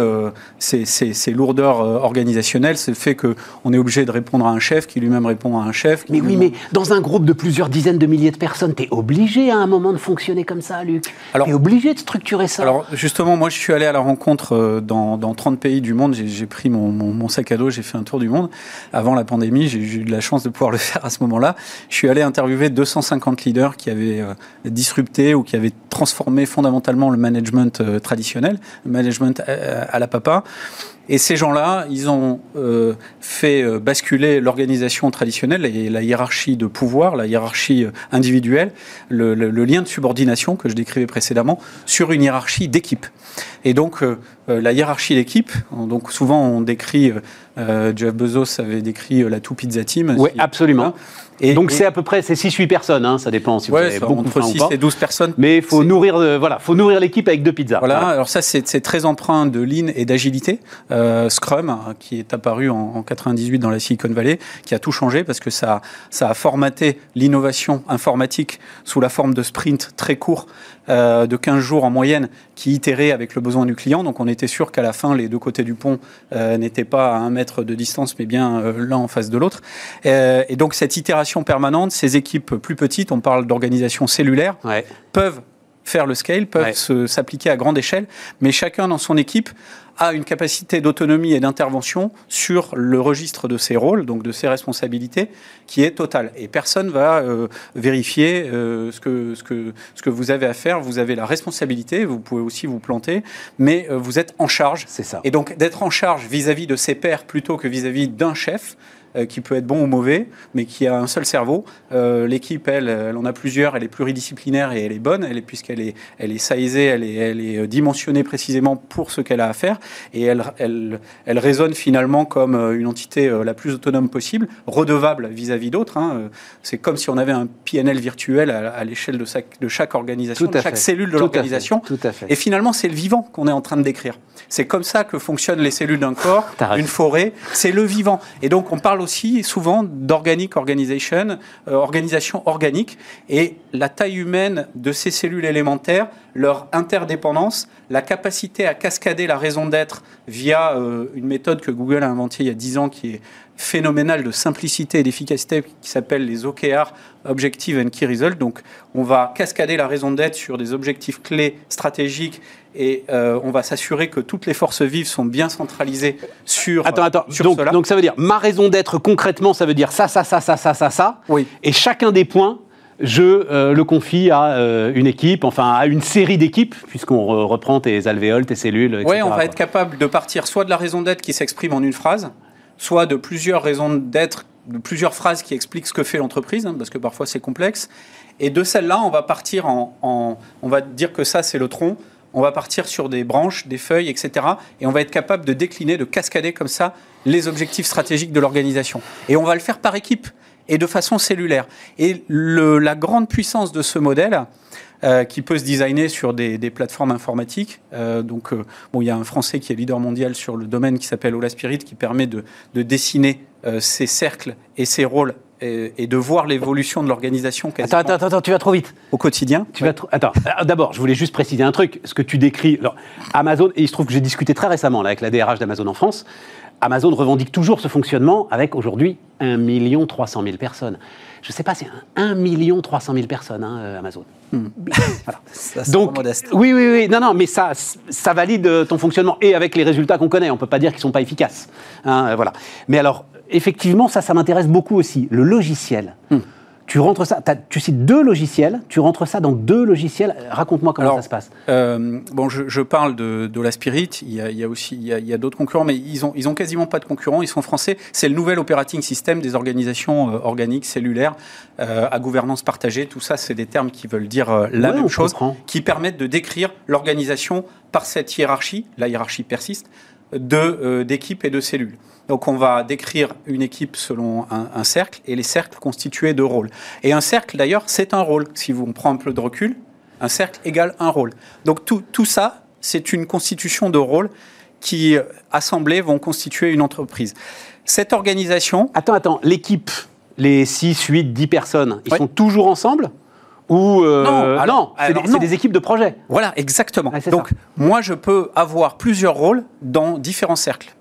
ces lourdeurs organisationnelles, c'est le fait qu'on est obligé de répondre à un chef qui lui même répond à un chef. Mais oui, mais dans un groupe de plusieurs dizaines de milliers de personnes, tu es obligé à un moment de fonctionner comme ça, Luc. Tu es obligé de structurer ça. Alors, justement, moi, je suis allé à la rencontre euh, dans, dans 30 pays du monde. J'ai pris mon, mon, sac à dos, j'ai fait un tour du monde. Avant la pandémie, j'ai eu de la chance de pouvoir le faire à ce moment-là. Je suis allé interviewer 250 leaders qui avaient euh, disrupté ou qui avaient transformé fondamentalement le management euh, traditionnel, le management à la papa. Et ces gens-là, ils ont euh, fait euh, basculer l'organisation traditionnelle et la hiérarchie de pouvoir, la hiérarchie euh, individuelle, le, lien de subordination que je décrivais précédemment, sur une hiérarchie d'équipe. Et donc, la hiérarchie d'équipe, donc souvent on décrit, Jeff Bezos avait décrit la Two Pizza Team. Oui, absolument. Et, Donc c'est à peu près c'est 6-8 personnes, hein, ça dépend si vous avez beaucoup entre 6 et 12 personnes. Mais il faut nourrir, euh, voilà, faut nourrir l'équipe avec deux pizzas. Voilà, alors ça c'est très empreint de lean et d'agilité. Euh, Scrum, qui est apparu en, en, 98 dans la Silicon Valley, qui a tout changé parce que ça, ça a formaté l'innovation informatique sous la forme de sprints très courts euh, de 15 jours en moyenne qui itérait avec le besoin du client. Donc on était sûr qu'à la fin, les deux côtés du pont euh, n'étaient pas à un mètre de distance, mais bien euh, l'un en face de l'autre. et donc cette itération permanente, ces équipes plus petites, on parle d'organisation cellulaire, peuvent faire le scale, peuvent s'appliquer à grande échelle, mais chacun dans son équipe a une capacité d'autonomie et d'intervention sur le registre de ses rôles, donc de ses responsabilités, qui est totale. Et personne va euh, vérifier euh, ce, que, ce, que, ce que vous avez à faire. Vous avez la responsabilité, vous pouvez aussi vous planter, mais euh, vous êtes en charge. C'est ça. Et donc d'être en charge vis-à-vis de ses pairs plutôt que vis-à-vis d'un chef, qui peut être bon ou mauvais, mais qui a un seul cerveau. Euh, l'équipe, elle, elle en a plusieurs, elle est pluridisciplinaire et elle est bonne, elle est, puisqu'elle est, elle est saisée, elle est, elle est dimensionnée précisément pour ce qu'elle a à faire, et elle, elle, elle résonne finalement comme euh, une entité la plus autonome possible, redevable vis-à-vis d'autres. Hein. C'est comme si on avait un PNL virtuel à, l'échelle de, de, chaque organisation, de chaque cellule de l'organisation. Et finalement, c'est le vivant qu'on est en train de décrire. C'est comme ça que fonctionnent les cellules d'un corps, d'une forêt. C'est le vivant. Et donc, on parle aussi souvent d'organic organization, euh, organisation organique, et la taille humaine de ces cellules élémentaires, leur interdépendance, la capacité à cascader la raison d'être via euh, une méthode que Google a inventée il y a 10 ans qui est phénoménale de simplicité et d'efficacité qui s'appelle les OKR, Objective and Key Result. Donc, on va cascader la raison d'être sur des objectifs clés stratégiques et euh, on va s'assurer que toutes les forces vives sont bien centralisées sur. Attends, attends. donc, donc ça veut dire ma raison d'être concrètement, ça veut dire ça, ça, ça, ça, ça, ça, ça. Oui. Et chacun des points je euh, le confie à euh, une équipe, enfin à une série d'équipes, puisqu'on reprend tes alvéoles, tes cellules, etc. Oui, on va être capable de partir soit de la raison d'être qui s'exprime en une phrase, soit de plusieurs raisons d'être, de plusieurs phrases qui expliquent ce que fait l'entreprise, hein, parce que parfois c'est complexe. Et de celle-là, on va partir en, en, On va dire que ça, c'est le tronc on va partir sur des branches, des feuilles, etc. Et on va être capable de décliner, de cascader comme ça les objectifs stratégiques de l'organisation. Et on va le faire par équipe et de façon cellulaire. Et la grande puissance de ce modèle, euh, qui peut se designer sur des, plateformes informatiques. Euh, donc, euh, bon, il y a un Français qui est leader mondial sur le domaine qui s'appelle Ola Spirit, qui permet de, de dessiner ces cercles et ces rôles et, de voir l'évolution de l'organisation. Attends, attends, attends, tu vas trop vite. Au quotidien. Tu vas Attends, d'abord, je voulais juste préciser un truc. Ce que tu décris, alors, Amazon, et il se trouve que j'ai discuté très récemment là, avec la DRH d'Amazon en France. Amazon revendique toujours ce fonctionnement avec aujourd'hui 1 300 000 personnes. Je ne sais pas, c'est 1 300 000 personnes, hein, euh, Amazon. Hmm. Voilà. Ça, Donc, modeste. Oui, oui, oui. Non, non, mais ça, ça valide euh, ton fonctionnement et avec les résultats qu'on connaît. On ne peut pas dire qu'ils ne sont pas efficaces. Hein, voilà. Mais alors, effectivement, ça, ça m'intéresse beaucoup aussi. Le logiciel. Hmm. Tu rentres ça, tu cites deux logiciels, tu rentres ça dans deux logiciels. Raconte-moi comment ça se passe. Euh, bon, je, parle de, de, la Spirit. Il y a, aussi il y a, d'autres concurrents, mais ils ont ils ont quasiment pas de concurrents. Ils sont français. C'est le nouvel operating system des organisations euh, organiques cellulaires euh, à gouvernance partagée. Tout ça, c'est des termes qui veulent dire la même chose, qui permettent de décrire l'organisation par cette hiérarchie. La hiérarchie persiste de d'équipes et de cellules. Donc on va décrire une équipe selon un, cercle et les cercles constitués de rôles. Et un cercle d'ailleurs, c'est un rôle. Si vous, on prend un peu de recul, un cercle égale un rôle. Donc tout, tout ça, c'est une constitution de rôles qui, assemblés, vont constituer une entreprise. Cette organisation... Attends, attends, l'équipe, les 6, 8, 10 personnes, ils sont toujours ensemble ou euh, non, c'est des, équipes de projet. Voilà, exactement. Donc, moi, je peux avoir plusieurs rôles dans différents cercles.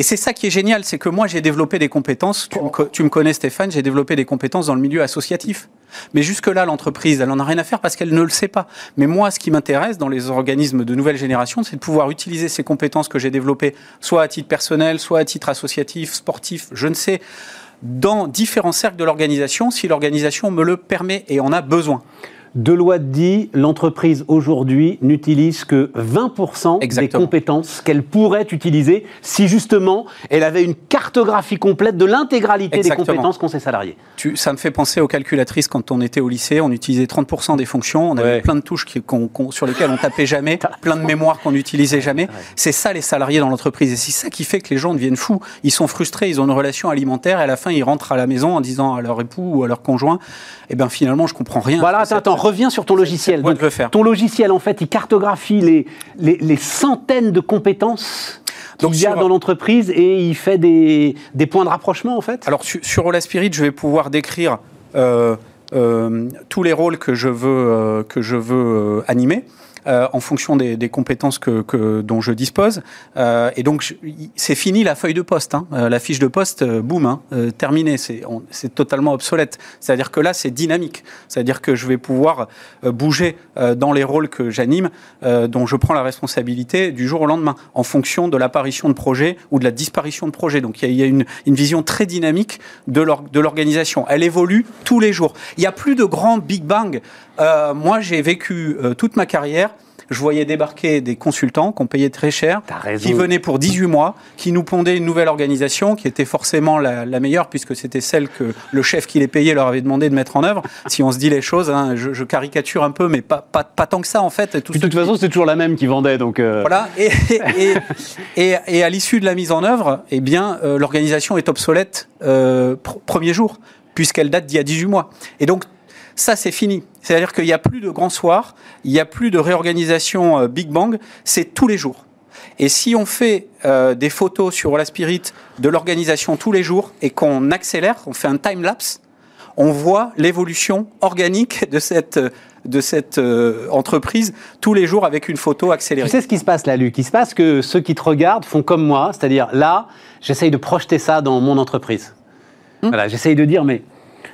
Et c'est ça qui est génial, c'est que moi j'ai développé des compétences, tu me, connais Stéphane, j'ai développé des compétences dans le milieu associatif. Mais jusque-là, l'entreprise, elle n'en a rien à faire parce qu'elle ne le sait pas. Mais moi, ce qui m'intéresse dans les organismes de nouvelle génération, c'est de pouvoir utiliser ces compétences que j'ai développées, soit à titre personnel, soit à titre associatif, sportif, je ne sais, dans différents cercles de l'organisation, si l'organisation me le permet et en a besoin. Deloitte dit l'entreprise aujourd'hui n'utilise que 20% des compétences qu'elle pourrait utiliser si justement elle avait une cartographie complète de l'intégralité des compétences qu'ont ses salariés. Tu, ça me fait penser aux calculatrices quand on était au lycée, on utilisait 30% des fonctions, on avait plein de touches qui, sur lesquelles on tapait jamais, plein de mémoires qu'on n'utilisait jamais. C'est ça les salariés dans l'entreprise et c'est ça qui fait que les gens deviennent fous. Ils sont frustrés, ils ont une relation alimentaire et à la fin ils rentrent à la maison en disant à leur époux ou à leur conjoint, eh ben finalement je comprends rien. Voilà, attends, reviens sur ton logiciel. Donc, ton logiciel, en fait, il cartographie les, les, centaines de compétences qu'il y a dans l'entreprise et il fait des, des, points de rapprochement, en fait? Alors, sur, sur Spirit, je vais pouvoir décrire euh, euh, tous les rôles que je veux, euh, que je veux animer. Euh, en fonction des, compétences que, dont je dispose. Euh, et donc, c'est fini la feuille de poste. Hein. Euh, la fiche de poste, boum, hein, terminée. C'est totalement obsolète. C'est-à-dire que là, c'est dynamique. C'est-à-dire que je vais pouvoir bouger dans les rôles que j'anime, dont je prends la responsabilité du jour au lendemain, en fonction de l'apparition de projets ou de la disparition de projets. Donc, il y a, une, une, vision très dynamique de l'organisation. Elle évolue tous les jours. Il n'y a plus de grands Big Bang. moi, j'ai vécu toute ma carrière je voyais débarquer des consultants qu'on payait très cher, qui venaient pour 18 mois, qui nous pondaient une nouvelle organisation qui était forcément la, meilleure puisque c'était celle que le chef qui les payait leur avait demandé de mettre en œuvre. Si on se dit les choses, hein, je, caricature un peu, mais pas, pas, pas, tant que ça en fait. Tout de toute façon, c'est toujours la même qui vendait, donc. Euh. Voilà. Et, et, et, à l'issue de la mise en œuvre, eh bien, euh, l'organisation est obsolète euh, premier jour puisqu'elle date d'il y a 18 mois. Et donc ça, c'est fini. C'est-à-dire qu'il n'y a plus de grands soirs, il n'y a plus de réorganisation euh, Big Bang, c'est tous les jours. Et si on fait euh, des photos sur la Spirit de l'organisation tous les jours et qu'on accélère, on fait un time lapse, on voit l'évolution organique de cette de cette euh, entreprise tous les jours avec une photo accélérée. Tu sais ce qui se passe là, Luc? Il se passe que ceux qui te regardent font comme moi, c'est-à-dire là, j'essaye de projeter ça dans mon entreprise. Hmm. Voilà, j'essaye de dire, mais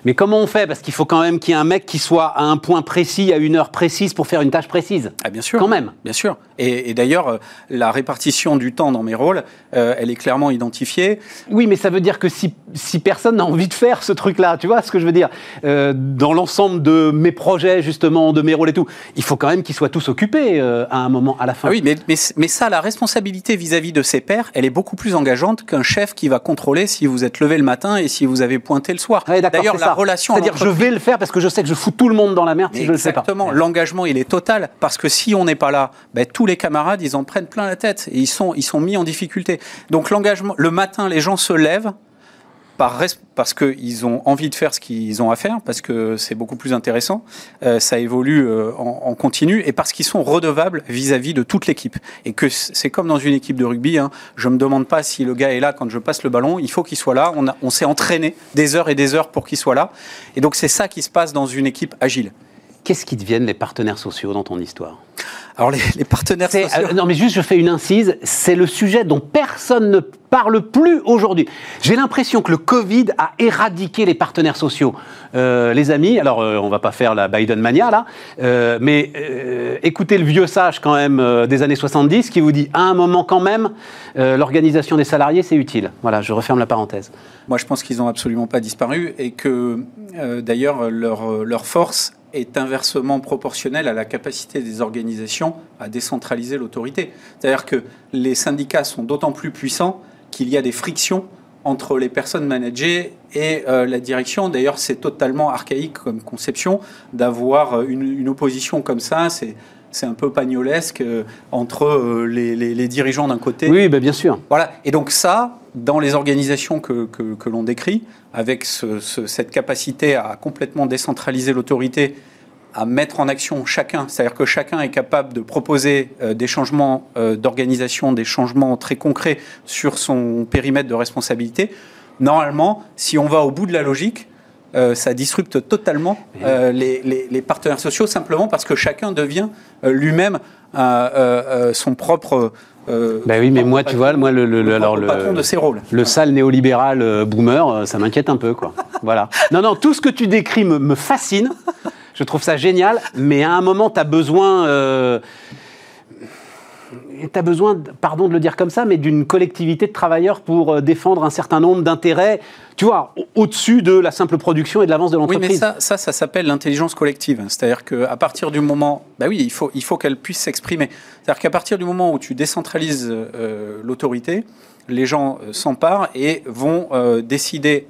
mais comment on fait? Parce qu'il faut quand même qu'il y ait un mec qui soit à un point précis, à une heure précise pour faire une tâche précise. Ah, bien sûr. Quand même. Bien sûr. Et, d'ailleurs, euh, la répartition du temps dans mes rôles, euh, elle est clairement identifiée. Oui, mais ça veut dire que si, si personne n'a envie de faire ce truc-là, tu vois ce que je veux dire? Euh, Dans l'ensemble de mes projets, justement, de mes rôles et tout, il faut quand même qu'ils soient tous occupés à un moment, à la fin. Ah oui, mais, mais, mais ça, la responsabilité vis-à-vis de ses pairs, elle est beaucoup plus engageante qu'un chef qui va contrôler si vous êtes levé le matin et si vous avez pointé le soir. D'ailleurs, la relation. C'est-à-dire, je vais le faire parce que je sais que je fous tout le monde dans la merde si je le fais pas. Exactement. L'engagement, il est total parce que si on n'est pas là, ben, tous les camarades, ils en prennent plein la tête et ils sont, ils sont mis en difficulté. Donc l'engagement, le matin, les gens se lèvent par, parce qu'ils ont envie de faire ce qu'ils ont à faire, parce que c'est beaucoup plus intéressant, euh, ça évolue euh, en, continu, et parce qu'ils sont redevables vis-à-vis de toute l'équipe. Et que c'est comme dans une équipe de rugby, hein, je ne me demande pas si le gars est là quand je passe le ballon, il faut qu'il soit là, on, on s'est entraîné des heures et des heures pour qu'il soit là, et donc c'est ça qui se passe dans une équipe agile. Qu'est-ce qui deviennent les partenaires sociaux dans ton histoire? Alors les, partenaires sociaux. Euh, non mais juste je fais une incise, c'est le sujet dont personne ne parle plus aujourd'hui. J'ai l'impression que le Covid a éradiqué les partenaires sociaux. Euh, les amis, alors euh, on va pas faire la Biden mania là, mais écoutez le vieux sage quand même des années 70 qui vous dit à un moment quand même l'organisation des salariés c'est utile. Voilà, je referme la parenthèse. Moi je pense qu'ils n'ont absolument pas disparu et que d'ailleurs leur, leur force est inversement proportionnel à la capacité des organisations à décentraliser l'autorité. C'est-à-dire que les syndicats sont d'autant plus puissants qu'il y a des frictions entre les personnes managées et euh, la direction. D'ailleurs, c'est totalement archaïque comme conception d'avoir une, opposition comme ça. C'est c'est un peu pagnolesque euh, entre euh, les, dirigeants d'un côté. Oui, ben bien sûr. Voilà. Et donc ça, dans les organisations que, que, l'on décrit, avec cette capacité à complètement décentraliser l'autorité, à mettre en action chacun, c'est-à-dire que chacun est capable de proposer euh, des changements d'organisation, des changements très concrets sur son périmètre de responsabilité. Normalement, si on va au bout de la logique, euh, ça disrupte totalement euh, les, partenaires sociaux simplement parce que chacun devient euh, lui-même son propre. Ben oui, mais moi, tu vois, moi, le, le, alors, le patron de ses rôles. Le sale néolibéral boomer, ça m'inquiète un peu, quoi. voilà. Non, non, tout ce que tu décris me, me fascine. Je trouve ça génial, mais à un moment, tu as besoin tu as besoin, pardon de le dire comme ça, mais d'une collectivité de travailleurs pour euh, défendre un certain nombre d'intérêts, tu vois, au-dessus de la simple production et de l'avance de l'entreprise. Oui, mais ça, ça, ça s'appelle l'intelligence collective. C'est-à-dire qu'à partir du moment, bah oui, il faut, il faut qu'elle puisse s'exprimer. C'est-à-dire qu'à partir du moment où tu décentralises euh, l'autorité, les gens euh, s'emparent et vont décider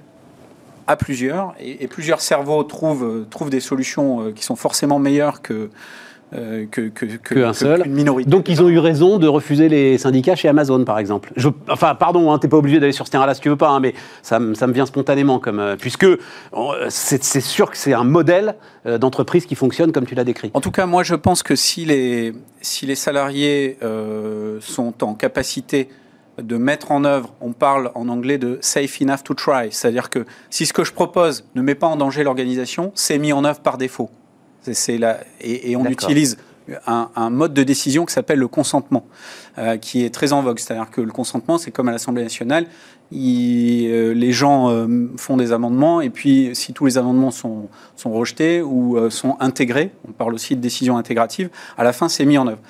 à plusieurs, et, et, plusieurs cerveaux trouvent, trouvent des solutions qui sont forcément meilleures que euh, que, que, seul. minorité. Donc ils ont eu raison de refuser les syndicats chez Amazon, par exemple. Je, enfin, pardon, hein, t'es pas obligé d'aller sur ce terrain-là si tu veux pas, hein, mais ça, ça, me vient spontanément, comme, euh, puisque euh, c'est sûr que c'est un modèle d'entreprise qui fonctionne comme tu l'as décrit. En tout cas, moi je pense que si les, si les salariés sont en capacité de mettre en œuvre, on parle en anglais de safe enough to try, c'est-à-dire que si ce que je propose ne met pas en danger l'organisation, c'est mis en œuvre par défaut. C'est et, on utilise un, mode de décision qui s'appelle le consentement, euh, qui est très en vogue. C'est-à-dire que le consentement, c'est comme à l'Assemblée nationale, euh, les gens euh, font des amendements, et puis si tous les amendements sont, sont rejetés ou sont intégrés, on parle aussi de décision intégrative, à la fin, c'est mis en œuvre.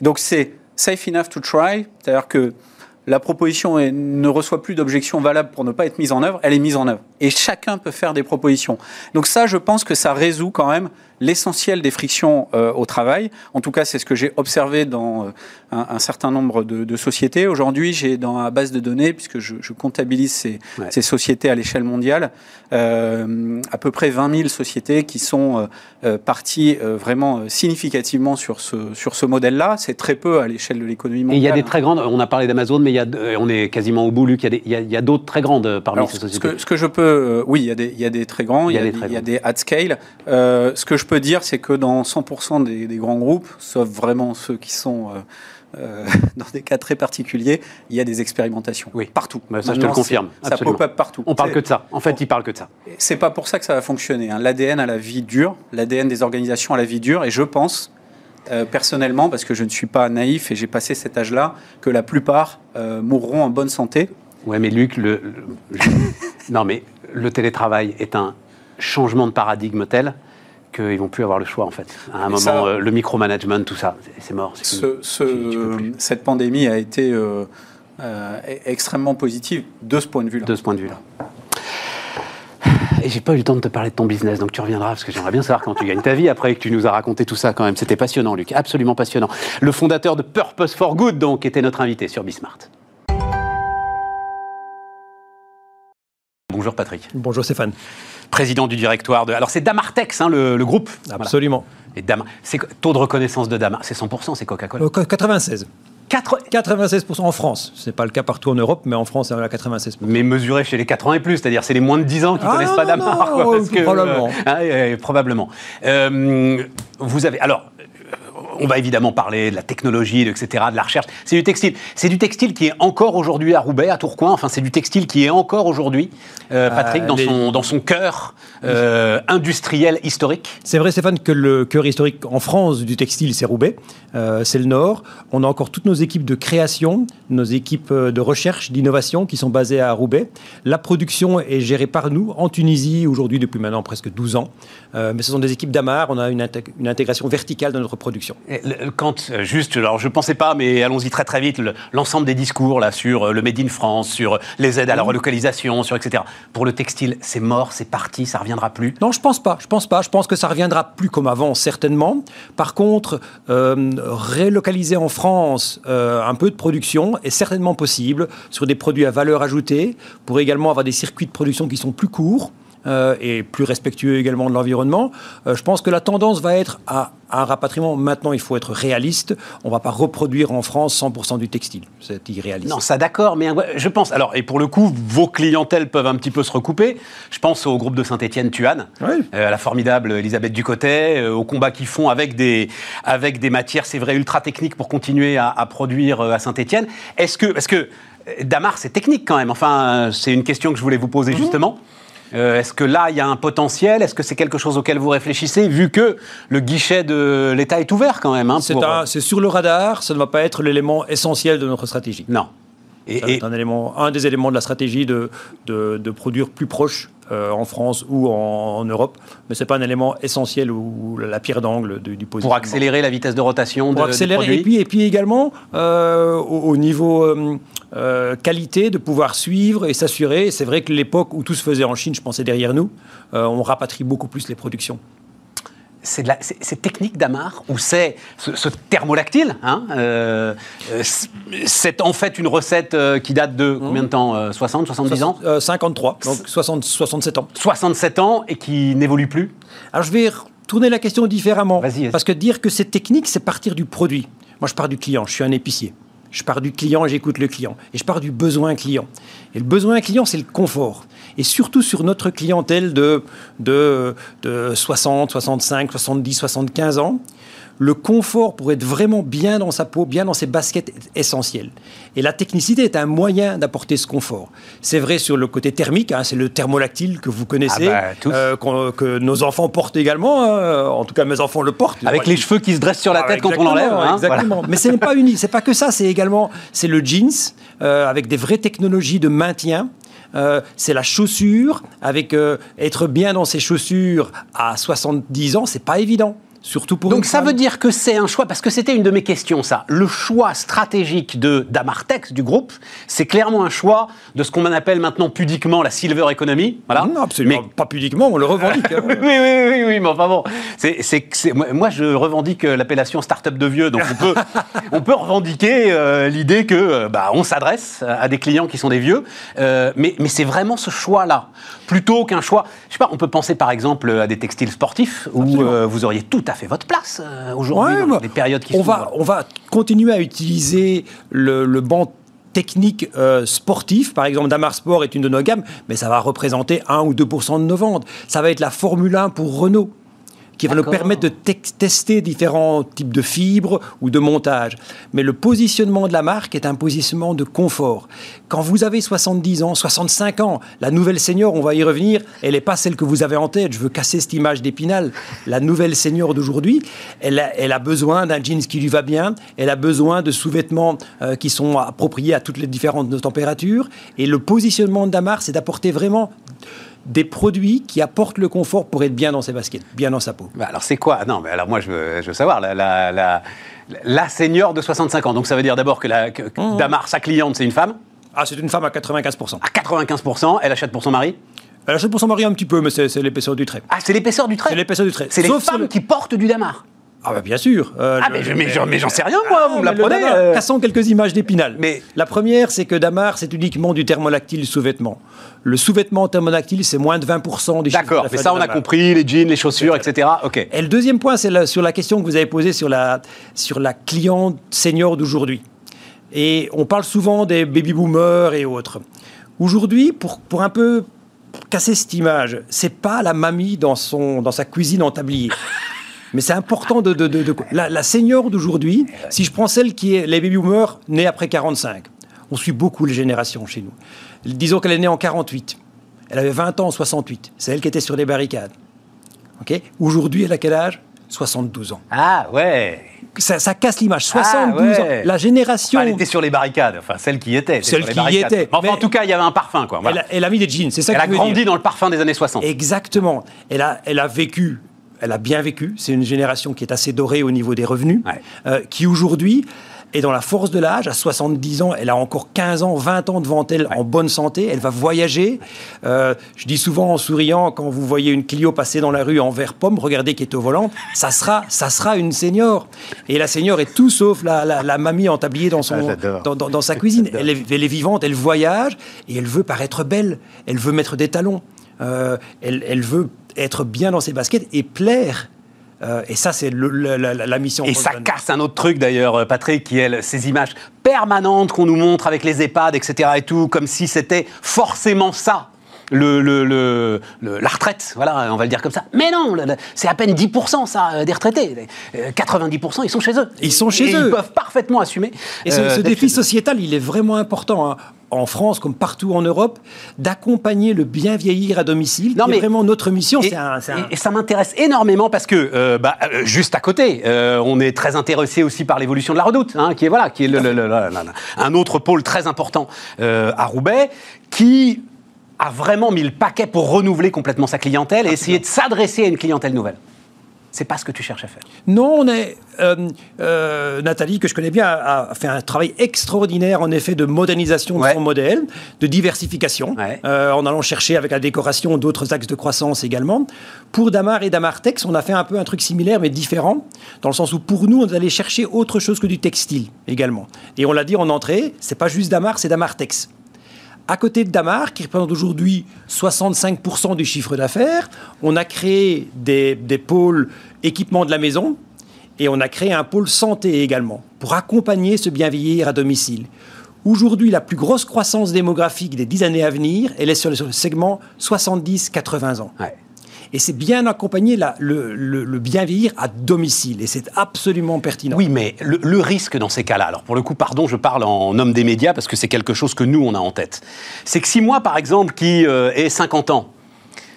Donc c'est safe enough to try, c'est-à-dire que la proposition ne reçoit plus d'objection valable pour ne pas être mise en œuvre, elle est mise en œuvre. Et chacun peut faire des propositions. Donc ça, je pense que ça résout quand même l'essentiel des frictions euh, au travail. En tout cas, c'est ce que j'ai observé dans euh, un, certain nombre de, sociétés. Aujourd'hui, j'ai dans la base de données, puisque je, comptabilise ces, ces, sociétés à l'échelle mondiale, euh, à peu près 20 000 sociétés qui sont parties vraiment significativement sur ce, sur ce modèle-là. C'est très peu à l'échelle de l'économie mondiale. Et il y a des très grandes, on a parlé d'Amazon, mais il y a, on est quasiment au bout, Luc, il y a, d'autres très grandes parmi ces sociétés. Ce que, ce que je peux, oui, il y, a des, il y a des très grands, il y a, des, il y a des at scale. ce que je je peux dire, c'est que dans 100% des, grands groupes, sauf vraiment ceux qui sont euh, euh, dans des cas très particuliers, il y a des expérimentations. Oui. Partout. Bah, ça, je te le confirme. Ça pop-up partout. On parle que de ça. En fait, ils parlent que de ça. C'est pas pour ça que ça va fonctionner. Hein. L'ADN à la vie dure, l'ADN des organisations à la vie dure, et je pense, euh, personnellement, parce que je ne suis pas naïf et j'ai passé cet âge-là, que la plupart mourront en bonne santé. Ouais, mais Luc, le, non, mais le télétravail est un changement de paradigme tel qu'ils vont plus avoir le choix en fait. À un moment, euh, le micromanagement, tout ça, c'est mort. cette pandémie a été euh, euh, extrêmement positive de ce point de vue-là. De ce point de vue-là. Et j'ai pas eu le temps de te parler de ton business, donc tu reviendras parce que j'aimerais bien savoir comment tu gagnes ta vie après que tu nous as raconté tout ça quand même. C'était passionnant, Luc, absolument passionnant. Le fondateur de Purpose for Good, donc, était notre invité sur Bismart. Bonjour Patrick. Bonjour Stéphane président du directoire de. Alors c'est Damartex, hein, le, groupe. Absolument. Et Dam... c'est taux de reconnaissance de Damar, c'est 100%, c'est Coca-Cola. 96. 4... 96% en France. Ce n'est pas le cas partout en Europe, mais en France, c'est à 96%. Mais mesuré chez les 4 ans et plus, c'est-à-dire c'est les moins de 10 ans qui ne ah connaissent pas Damar. probablement. Euh, probablement. Euh, vous avez. Alors, on va évidemment parler de la technologie, etc., de la recherche. C'est du textile. C'est du textile qui est encore aujourd'hui à Roubaix, à Tourcoing. Enfin, c'est du textile qui est encore aujourd'hui, euh, Patrick, dans, son, dans son cœur industriel historique. C'est vrai, Stéphane, que le cœur historique en France du textile, c'est Roubaix. c'est le Nord. On a encore toutes nos équipes de création, nos équipes de recherche, d'innovation qui sont basées à Roubaix. La production est gérée par nous en Tunisie aujourd'hui depuis maintenant presque 12 ans. mais ce sont des équipes d'Amar. On a une, une intégration verticale de notre production. Quand, euh, juste, alors je ne pensais pas, mais allons-y très très vite, l'ensemble des discours là, sur euh, le Made in France, sur euh, les aides à la relocalisation, sur etc. Pour le textile, c'est mort, c'est parti, ça reviendra plus? Non, je pense pas. Je pense pas. Je pense que ça reviendra plus comme avant, certainement. Par contre, relocaliser en France un peu de production est certainement possible sur des produits à valeur ajoutée, pour également avoir des circuits de production qui sont plus courts. Euh, et plus respectueux également de l'environnement. Euh, je pense que la tendance va être à, un rapatriement. Maintenant, il faut être réaliste. On ne va pas reproduire en France 100% du textile. C'est irréaliste. Non, ça d'accord, mais je pense. Alors, et pour le coup, vos clientèles peuvent un petit peu se recouper. Je pense au groupe de Saint-Étienne-Tuane, euh, à la formidable Elisabeth Ducotet, au combat qu'ils font avec des, avec des matières, c'est vrai, ultra techniques pour continuer à, produire à Saint-Étienne. Est-ce que. Parce que Damar, c'est technique quand même. Enfin, c'est une question que je voulais vous poser mhm. justement. Euh, est-ce que là, il y a un potentiel? Est-ce que c'est quelque chose auquel vous réfléchissez, vu que le guichet de l'État est ouvert quand même hein, euh, C'est sur le radar, ça ne va pas être l'élément essentiel de notre stratégie. Non. Et, un, élément, un des éléments de la stratégie de, de, produire plus proche euh, en France ou en, Europe, mais ce n'est pas un élément essentiel ou la pierre d'angle du, du Pour accélérer la vitesse de rotation Pour accélérer, et puis, et puis également au, au, niveau euh, qualité de pouvoir suivre et s'assurer. C'est vrai que l'époque où tout se faisait en Chine, je pensais derrière nous, euh, on rapatrie beaucoup plus les productions c'est technique d'Amar ou c'est ce, thermolactyle hein, euh, C'est en fait une recette qui date de combien de temps 60, 70 ans 53, donc 60, 67 ans. 67 ans et qui n'évolue plus Alors je vais tourner la question différemment. Parce que dire que c'est technique, c'est partir du produit. Moi je pars du client, je suis un épicier. Je pars du client et j'écoute le client. Et je pars du besoin client. Et le besoin client, c'est le confort. Et surtout sur notre clientèle de, de, de 60, 65, 70, 75 ans, le confort pour être vraiment bien dans sa peau, bien dans ses baskets est essentiel. Et la technicité est un moyen d'apporter ce confort. C'est vrai sur le côté thermique, hein, c'est le thermolactyle que vous connaissez, ah bah, euh, que nos enfants portent également. Hein. en tout cas, mes enfants le portent. Avec les cheveux qui se dressent sur la ah, tête quand on l'enlève. Hein, exactement. Mais ce n'est pas unique, c'est pas que ça. C'est également c'est le jeans euh, avec des vraies technologies de maintien. Euh, c'est la chaussure, avec être bien dans ses chaussures à 70 ans, c'est pas évident. Surtout pour Donc ça veut dire que c'est un choix, parce que c'était une de mes questions, ça. Le choix stratégique de d'Amartex, du groupe, c'est clairement un choix de ce qu'on appelle maintenant pudiquement la silver economy. Voilà. Non, absolument pas pudiquement, on le revendique. Hein. oui, oui, oui, oui, mais enfin bon. c'est moi, je revendique euh, l'appellation start-up de vieux, donc on peut, on peut revendiquer euh, l'idée que euh, bah, on s'adresse à des clients qui sont des vieux, mais, mais c'est vraiment ce choix-là, plutôt qu'un choix. Je sais pas, on peut penser par exemple à des textiles sportifs où vous auriez tout à fait votre place euh, aujourd'hui dans bah, les périodes qui on va, on va continuer à utiliser le, le banc technique euh, sportif, par exemple Damar Sport est une de nos gammes, mais ça va représenter 1 ou 2% de nos ventes. Ça va être la Formule 1 pour Renault qui va nous permettre de tester différents types de fibres ou de montage. Mais le positionnement de la marque est un positionnement de confort. Quand vous avez 70 ans, 65 ans, la nouvelle senior, on va y revenir, elle n'est pas celle que vous avez en tête. Je veux casser cette image d'épinal. La nouvelle senior d'aujourd'hui, elle a, elle a, besoin d'un jeans qui lui va bien, elle a besoin de sous-vêtements euh, qui sont appropriés à toutes les différentes températures. Et le positionnement de Damar, c'est d'apporter vraiment des produits qui apportent le confort pour être bien dans ses baskets, bien dans sa peau. Bah, alors c'est quoi? Non, mais alors moi je veux, savoir. La, la, la, senior de 65 ans, donc ça veut dire d'abord que, la, mmh. Damar, sa cliente, c'est une femme? Ah, c'est une femme à 95%. À 95%, elle achète pour son mari? Elle achète pour son mari un petit peu, mais c'est l'épaisseur du trait. Ah, c'est l'épaisseur du trait? C'est l'épaisseur du trait. C'est les femmes qui portent du damar ah bah bien sûr. Euh, ah mais, j'en sais rien moi, vous me l'apprenez. Euh... Cassons quelques images d'Épinal. Mais la première, c'est que Damar, c'est uniquement du thermolactyle sous-vêtement. Le sous-vêtement thermolactyle, c'est moins de 20% des D'accord, mais ça on a compris, les jeans, les chaussures, etc. Ok. Et le deuxième point, c'est sur la question que vous avez posée sur la, sur la cliente senior d'aujourd'hui. Et on parle souvent des baby-boomers et autres. Aujourd'hui, pour, pour un peu casser cette image, c'est pas la mamie dans, son, dans sa cuisine en tablier. Mais c'est important de... La, la, senior d'aujourd'hui, si je prends celle qui est les baby boomers nés après 45, on suit beaucoup les générations chez nous. Disons qu'elle est née en 48. Elle avait 20 ans en 68. C'est elle qui était sur les barricades. Ok? Aujourd'hui, elle a quel âge? 72 ans. Ah ouais ça, casse l'image. 72 ah, ans. La génération. elle était sur les barricades. Enfin, celle qui était. Celle qui était. Enfin, en tout cas, il y avait un parfum. Quoi. Elle, a, mis des jeans. C'est ça Elle a grandi dans le parfum des années 60. Exactement. Elle a, elle a vécu. Elle a bien vécu. C'est une génération qui est assez dorée au niveau des revenus, euh, qui aujourd'hui et dans la force de l'âge, à 70 ans, elle a encore 15 ans, 20 ans devant elle en bonne santé. Elle va voyager. Euh, je dis souvent en souriant, quand vous voyez une Clio passer dans la rue en vert pomme, regardez qui est au volant, ça sera, ça sera une senior. Et la senior est tout sauf la, la, mamie en tablier dans, son, ah, dans, dans, sa cuisine. Elle est, elle est, vivante, elle voyage et elle veut paraître belle. Elle veut mettre des talons. Euh, elle, elle veut être bien dans ses baskets et plaire euh, et ça, c'est la, mission. Et ça casse un autre truc d'ailleurs, euh, Patrick, qui est ces images permanentes qu'on nous montre avec les EHPAD, etc. et tout, comme si c'était forcément ça. Le, le, la retraite, voilà, on va le dire comme ça. Mais non, c'est à peine 10% ça, euh, des retraités. 90% ils sont chez eux. Ils sont chez eux. Ils peuvent parfaitement assumer. Et ce, défi sociétal, il est vraiment important. Hein en France comme partout en Europe, d'accompagner le bien vieillir à domicile. Non, mais vraiment notre mission. Et, et ça m'intéresse énormément parce que euh, bah, euh, juste à côté, euh, on est très intéressé aussi par l'évolution de la Redoute, hein, qui est voilà, qui est un autre pôle très important à Roubaix, qui a vraiment mis le paquet pour renouveler complètement sa clientèle et essayer de s'adresser à une clientèle nouvelle c'est pas ce que tu cherches à faire. Non, on est. Euh, euh, Nathalie, que je connais bien, a, fait un travail extraordinaire, en effet, de modernisation de son modèle, de diversification, euh, en allant chercher avec la décoration d'autres axes de croissance également. Pour Damar et Damartex, on a fait un peu un truc similaire, mais différent, dans le sens où pour nous, on allait chercher autre chose que du textile également. Et on l'a dit en entrée, c'est pas juste Damar, c'est Damartex. À côté de Damar, qui représente aujourd'hui 65% du chiffre d'affaires, on a créé des, des, pôles équipement de la maison et on a créé un pôle santé également pour accompagner ce bien vieillir à domicile. Aujourd'hui, la plus grosse croissance démographique des 10 années à venir, elle est sur le segment 70-80 ans. Et c'est bien accompagner le, bien vieillir à domicile. Et c'est absolument pertinent. Oui, mais le, risque dans ces cas-là, alors pour le coup, pardon, je parle en homme des médias parce que c'est quelque chose que nous, on a en tête. C'est que si moi, par exemple, qui euh, ai 50 ans,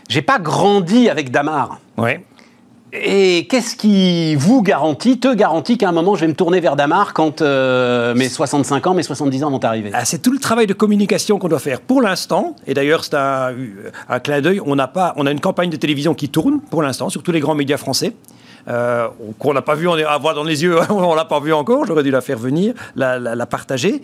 j'ai pas grandi avec Damar. Ouais. Et qu'est-ce qui vous garantit, te garantit qu'à un moment je vais me tourner vers Damar quand euh, mes 65 ans, mes 70 ans vont arriver? Ah, C'est tout le travail de communication qu'on doit faire pour l'instant. Et d'ailleurs, c'est un, un, clin d'œil. On, pas, on a une campagne de télévision qui tourne pour l'instant sur tous les grands médias français. Euh, qu'on n'a pas vu, on est à voir dans les yeux, on l'a pas vu encore, j'aurais dû la faire venir, la, la, partager.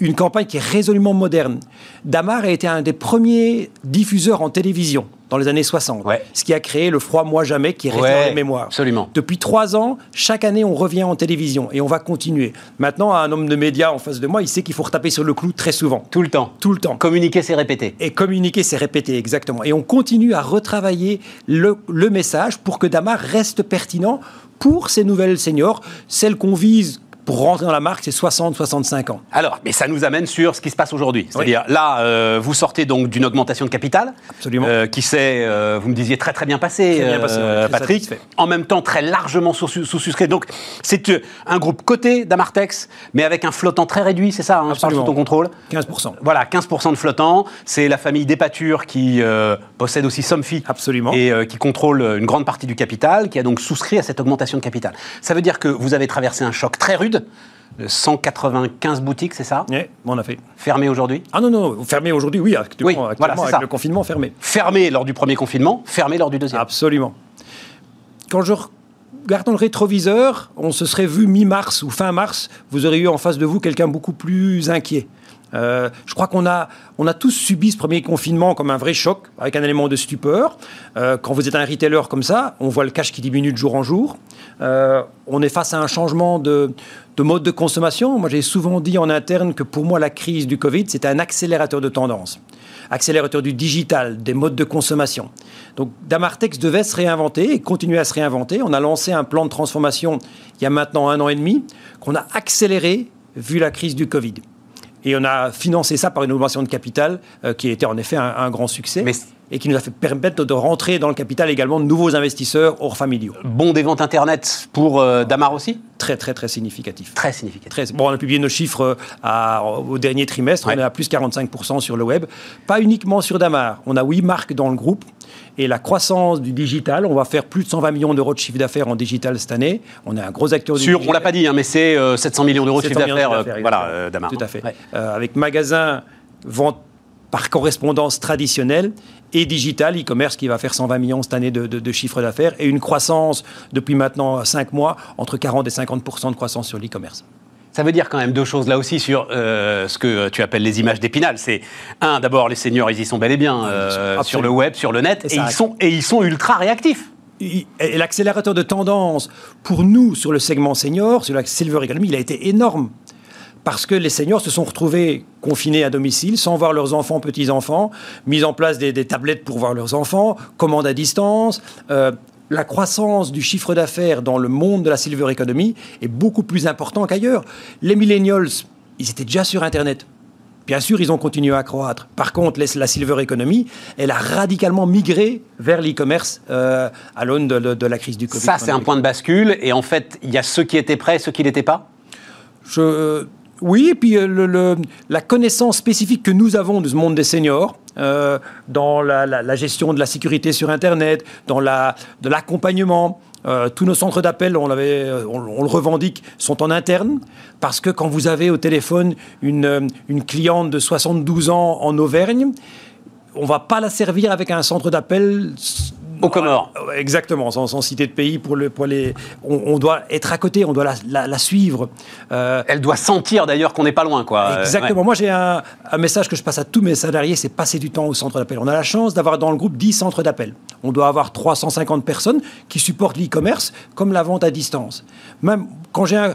Une campagne qui est résolument moderne. Damar a été un des premiers diffuseurs en télévision dans les années 60. Ce qui a créé le froid moi jamais qui est resté dans les mémoires. Absolument. Depuis trois ans, chaque année, on revient en télévision et on va continuer. Maintenant, un homme de médias en face de moi, il sait qu'il faut retaper sur le clou très souvent. Tout le temps. Tout le temps. Communiquer, c'est répéter. Et communiquer, c'est répéter, exactement. Et on continue à retravailler le, le message pour que Damar reste pertinent pour ces nouvelles seniors, celles qu'on vise pour rentrer dans la marque, c'est 60-65 ans. Alors, mais ça nous amène sur ce qui se passe aujourd'hui. C'est-à-dire, là, euh, vous sortez donc d'une augmentation de capital. Absolument. Euh, qui s'est, euh, vous me disiez, très très bien passé, très bien passé Patrick. En même temps, très largement sous-suscrit. donc, c'est un groupe coté d'Amartex, mais avec un flottant très réduit, c'est ça, hein, je parle sous ton contrôle 15%. Voilà, 15% de flottant. C'est la famille Despatures qui possède aussi Somfy. Absolument. Et qui contrôle une grande partie du capital, qui a donc souscrit à cette augmentation de capital. Ça veut dire que vous avez traversé un choc très rude 195 boutiques, c'est ça Oui, on a fait. Fermées aujourd'hui? Ah non, non, fermées aujourd'hui, oui, actuellement, avec le confinement, fermé. Fermées lors du premier confinement, fermées lors du deuxième. Absolument. Quand je regarde dans le rétroviseur, on se serait vu mi-mars ou fin mars, vous auriez eu en face de vous quelqu'un beaucoup plus inquiet. Euh, je crois qu'on a, on a tous subi ce premier confinement comme un vrai choc, avec un élément de stupeur. Euh, quand vous êtes un retailer comme ça, on voit le cash qui diminue de jour en jour. Euh, on est face à un changement de, de mode de consommation. Moi, j'ai souvent dit en interne que pour moi, la crise du Covid, c'était un accélérateur de tendance, accélérateur du digital, des modes de consommation. Donc, Damartex devait se réinventer et continuer à se réinventer. On a lancé un plan de transformation il y a maintenant un an et demi, qu'on a accéléré vu la crise du Covid. Et on a financé ça par une augmentation de capital qui a été en effet un, grand succès. et qui nous a fait permettre de rentrer dans le capital également de nouveaux investisseurs hors familiaux. Bon des ventes Internet pour Damar aussi? Très, très, très significatif. Très significatif. bon, on a publié nos chiffres au dernier trimestre, on est à plus 45% sur le web. Pas uniquement sur Damar, on a huit marques dans le groupe et la croissance du digital, on va faire plus de 120 millions d'euros de chiffre d'affaires en digital cette année. On est un gros acteur du Sur, On l'a pas dit, hein, mais c'est 700 euh, millions d'euros de chiffre d'affaires. Euh, voilà, euh, Damar. Tout à fait. avec magasin, vente par correspondance traditionnelle et digital, e-commerce qui va faire 120 millions cette année de, de chiffre d'affaires et une croissance depuis maintenant 5 mois entre 40 et 50 de croissance sur l'e-commerce. Ça veut dire quand même deux choses là aussi sur euh, ce que tu appelles les images d'épinal. C'est un, d'abord, les seniors, ils y sont bel et bien euh, sur le web, sur le net, et, ils, sont, et ils sont ultra réactifs. L'accélérateur de tendance pour nous sur le segment senior, sur la Silver Economy, il a été énorme. Parce que les seniors se sont retrouvés confinés à domicile, sans voir leurs enfants, petits-enfants, mis en place des, tablettes pour voir leurs enfants, commandes à distance, euh, la croissance du chiffre d'affaires dans le monde de la silver economy est beaucoup plus important qu'ailleurs. Les millennials, ils étaient déjà sur Internet. Bien sûr, ils ont continué à croître. Par contre, la silver economy, elle a radicalement migré vers l'e-commerce euh, à l'aune de, la crise du Covid. Ça, c'est un point de bascule. Et en fait, il y a ceux qui étaient prêts et ceux qui n'étaient pas? Je, Oui, et puis euh, la connaissance spécifique que nous avons de ce monde des seniors, euh, dans la, gestion de la sécurité sur Internet, dans la, de l'accompagnement. Euh, tous nos centres d'appel, on, le revendique, sont en interne, parce que quand vous avez au téléphone une, une cliente de 72 ans en Auvergne, on ne va pas la servir avec un centre d'appel Comores. Exactement, sans, citer de pays pour, le, pour les. On, doit être à côté, on doit la, suivre. Euh, Elle doit sentir d'ailleurs qu'on n'est pas loin, quoi. Exactement. Moi, j'ai un, message que je passe à tous mes salariés, c'est passer du temps au centre d'appel. On a la chance d'avoir dans le groupe 10 centres d'appel. On doit avoir 350 personnes qui supportent l'e-commerce comme la vente à distance. Même quand j'ai un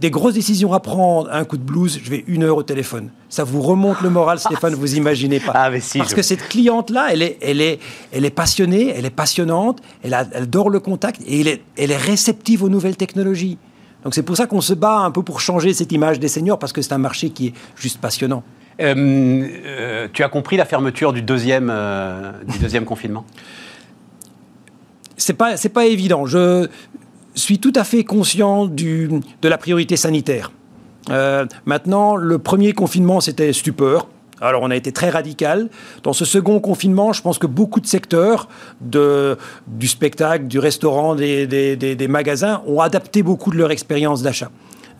des grosses décisions à prendre, un coup de blues, je vais une heure au téléphone. Ça vous remonte le moral, Stéphane, vous imaginez pas. Ah, mais si, Parce que cette cliente-là, elle est, elle, est, elle est passionnée, elle est passionnante, elle, elle dort le contact et elle est, elle est réceptive aux nouvelles technologies. Donc c'est pour ça qu'on se bat un peu pour changer cette image des seniors, parce que c'est un marché qui est juste passionnant. Euh, euh, tu as compris la fermeture du deuxième, euh, du deuxième confinement? C'est pas c'est pas évident. Je suis tout à fait conscient de la priorité sanitaire. Euh, maintenant, le premier confinement, c'était stupeur. Alors, on a été très radical. Dans ce second confinement, je pense que beaucoup de secteurs de, du spectacle, du restaurant, des, des, des, magasins ont adapté beaucoup de leur expérience d'achat.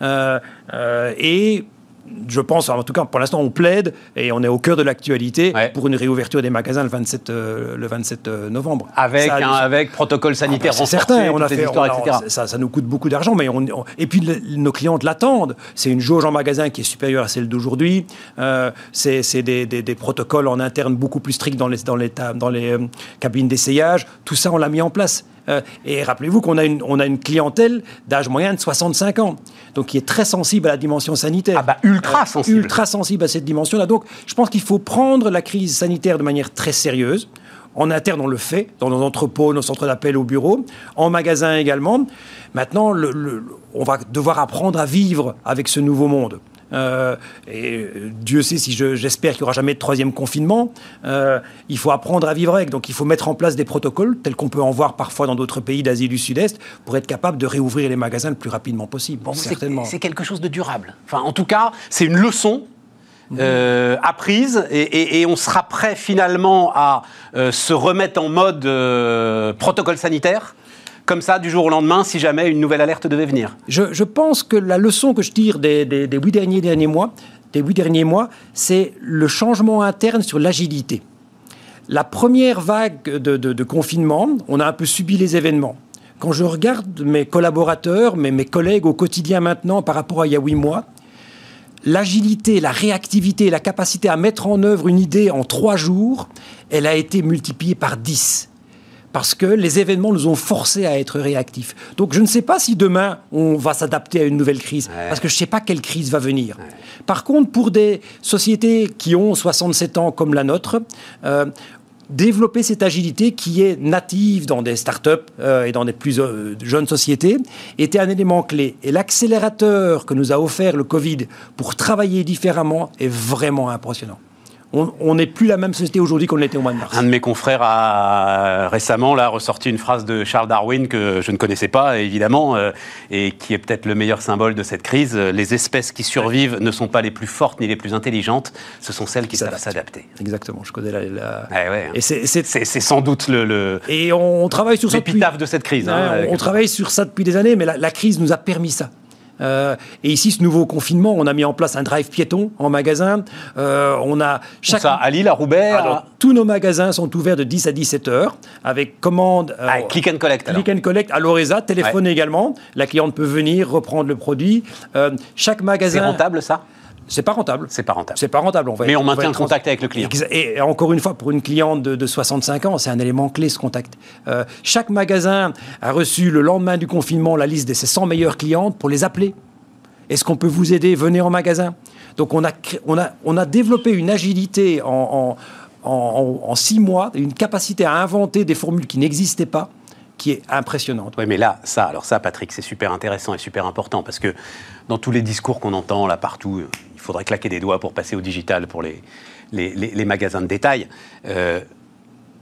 Euh, euh, et je pense, en tout cas pour l'instant, on plaide et on est au cœur de l'actualité pour une réouverture des magasins le 27, euh, le 27 euh, novembre. Avec, un, avec protocole sanitaire ah, certain, on a fait, Ça, ça, nous coûte beaucoup d'argent, mais on, et puis nos clientes l'attendent. C'est une jauge en magasin qui est supérieure à celle d'aujourd'hui. Euh, c'est des, des, des, protocoles en interne beaucoup plus stricts dans les, dans les, dans les cabines d'essayage. Tout ça, on l'a mis en place. Euh, et rappelez-vous qu'on a une, on a une clientèle d'âge moyen de 65 ans, donc qui est très sensible à la dimension sanitaire. Ah bah ultra euh, sensible. ultra sensible à cette dimension-là. Donc je pense qu'il faut prendre la crise sanitaire de manière très sérieuse. En interne, on le fait, dans nos entrepôts, nos centres d'appel au bureau, en magasin également. Maintenant, on va devoir apprendre à vivre avec ce nouveau monde. Euh, et Dieu sait si j'espère qu'il n'y aura jamais de troisième confinement. Euh, il faut apprendre à vivre avec. Donc il faut mettre en place des protocoles, tels qu'on peut en voir parfois dans d'autres pays d'Asie du Sud-Est, pour être capable de réouvrir les magasins le plus rapidement possible. certainement. C'est quelque chose de durable. Enfin, en tout cas, c'est une leçon euh, apprise et, on sera prêt finalement à se remettre en mode protocole sanitaire comme ça du jour au lendemain si jamais une nouvelle alerte devait venir Je, pense que la leçon que je tire des, huit derniers, mois, des huit derniers mois, c'est le changement interne sur l'agilité. La première vague de, confinement, on a un peu subi les événements. Quand je regarde mes collaborateurs, mes, mes collègues au quotidien maintenant par rapport à il y a huit mois, l'agilité, la réactivité, la capacité à mettre en œuvre une idée en trois jours, elle a été multipliée par dix parce que les événements nous ont forcés à être réactifs. Donc je ne sais pas si demain on va s'adapter à une nouvelle crise, parce que je ne sais pas quelle crise va venir. Par contre, pour des sociétés qui ont 67 ans comme la nôtre, euh, développer cette agilité qui est native dans des startups euh, et dans des plus euh, jeunes sociétés était un élément clé. Et l'accélérateur que nous a offert le Covid pour travailler différemment est vraiment impressionnant on n'est plus la même société aujourd'hui qu'on l'était au mois de mars. Un de mes confrères a récemment là, ressorti une phrase de Charles Darwin que je ne connaissais pas, évidemment, euh, et qui est peut-être le meilleur symbole de cette crise. Les espèces qui survivent ne sont pas les plus fortes ni les plus intelligentes, ce sont celles qui savent s'adapter. Exactement, je connais la... Et c'est sans doute le... Et on, travaille sur ça depuis... de cette crise. Hein, on, travaille sur ça depuis des années, mais la crise nous a permis ça. Euh, et ici, ce nouveau confinement, on a mis en place un drive piéton en magasin. Euh, on a chaque... Ça, à Lille, à Roubaix Tous nos magasins sont ouverts de 10 à 17 heures avec commande... Euh, ah, click and collect. Click and collect à l'Oreza, téléphone également. La cliente peut venir reprendre le produit. chaque magasin... C'est rentable, ça? C'est pas rentable. C'est pas rentable. C'est pas rentable. On va Mais on maintient le contact avec le client. Et encore une fois, pour une cliente de, 65 ans, c'est un élément clé ce contact. Euh, chaque magasin a reçu le lendemain du confinement la liste de ses 100 meilleures clientes pour les appeler. Est-ce qu'on peut vous aider Venez en magasin? Donc on a, on a, on a développé une agilité en, en, six mois, une capacité à inventer des formules qui n'existaient pas qui est impressionnante. Oui, mais là, ça, alors ça, Patrick, c'est super intéressant et super important parce que dans tous les discours qu'on entend là partout, il faudrait claquer des doigts pour passer au digital pour les, les, magasins de détail. Euh,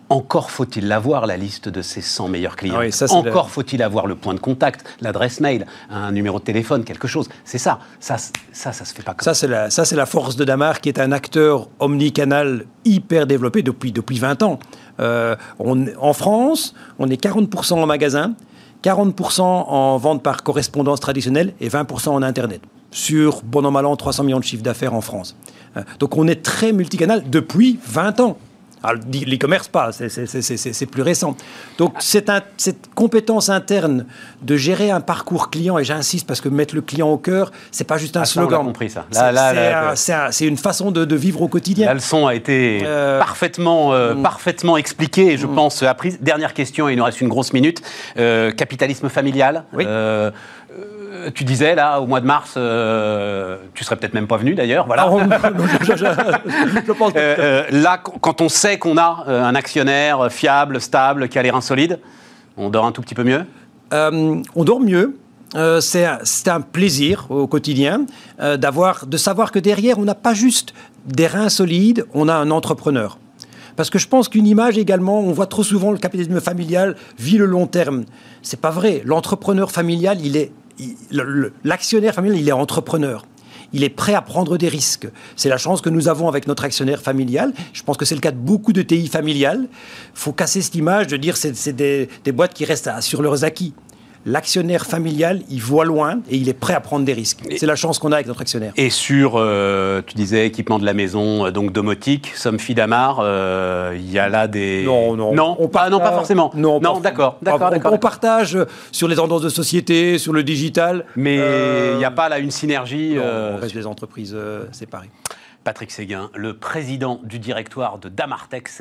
encore faut-il l'avoir, la liste de ces 100 meilleurs clients. Ah Encore faut-il avoir le point de contact, l'adresse mail, un numéro de téléphone, quelque chose. C'est ça. Ça, ça, ça se fait pas comme ça. La, ça c'est la force de Damar, qui est un acteur omnicanal hyper développé depuis, depuis 20 ans. Euh, en France, on est 40% en magasin, 40% en vente par correspondance traditionnelle et 20% en Internet. Sur, bon an, mal an, 300 millions de chiffres d'affaires en France. Euh, donc on est très multicanal depuis 20 ans. L'e-commerce, pas, c'est plus récent. Donc, cette, cette compétence interne de gérer un parcours client, et j'insiste parce que mettre le client au cœur, c'est pas juste un ah, slogan. on a compris ça. C'est une façon de, vivre au quotidien. La leçon a été euh, parfaitement, euh, mm. parfaitement expliquée et je mm. pense apprise. Dernière question, il nous reste une grosse minute. Euh, capitalisme familial. Oui. Euh, tu disais là au mois de mars, euh, tu serais peut-être même pas venu d'ailleurs. Voilà. là, quand on sait qu'on a euh, un actionnaire fiable, stable, qui a l'air insolide, on dort un tout petit peu mieux? on dort mieux. c'est un, plaisir au quotidien d'avoir, de savoir que derrière, on n'a pas juste des reins solides, on a un entrepreneur. Parce que je pense qu'une image également, on voit trop souvent le capitalisme familial vit le long terme. C'est pas vrai. L'entrepreneur familial, il est l'actionnaire familial, il est entrepreneur. Il est prêt à prendre des risques. C'est la chance que nous avons avec notre actionnaire familial. Je pense que c'est le cas de beaucoup de TI familiales. Il faut casser cette image de dire c'est des, des boîtes qui restent sur leurs acquis l'actionnaire familial, il voit loin et il est prêt à prendre des risques. C'est la chance qu'on a avec notre actionnaire. Et sur, euh, tu disais, équipement de la maison, euh, donc domotique, Somfy Damar, euh, il y a là des... Non, non. Non, on pas, non pas forcément. Non, non d'accord. On, on, partage sur les tendances de société, sur le digital. Mais il n'y a pas là une synergie... Non, on reste des entreprises séparées. Patrick Séguin, le président du directoire de Damartex.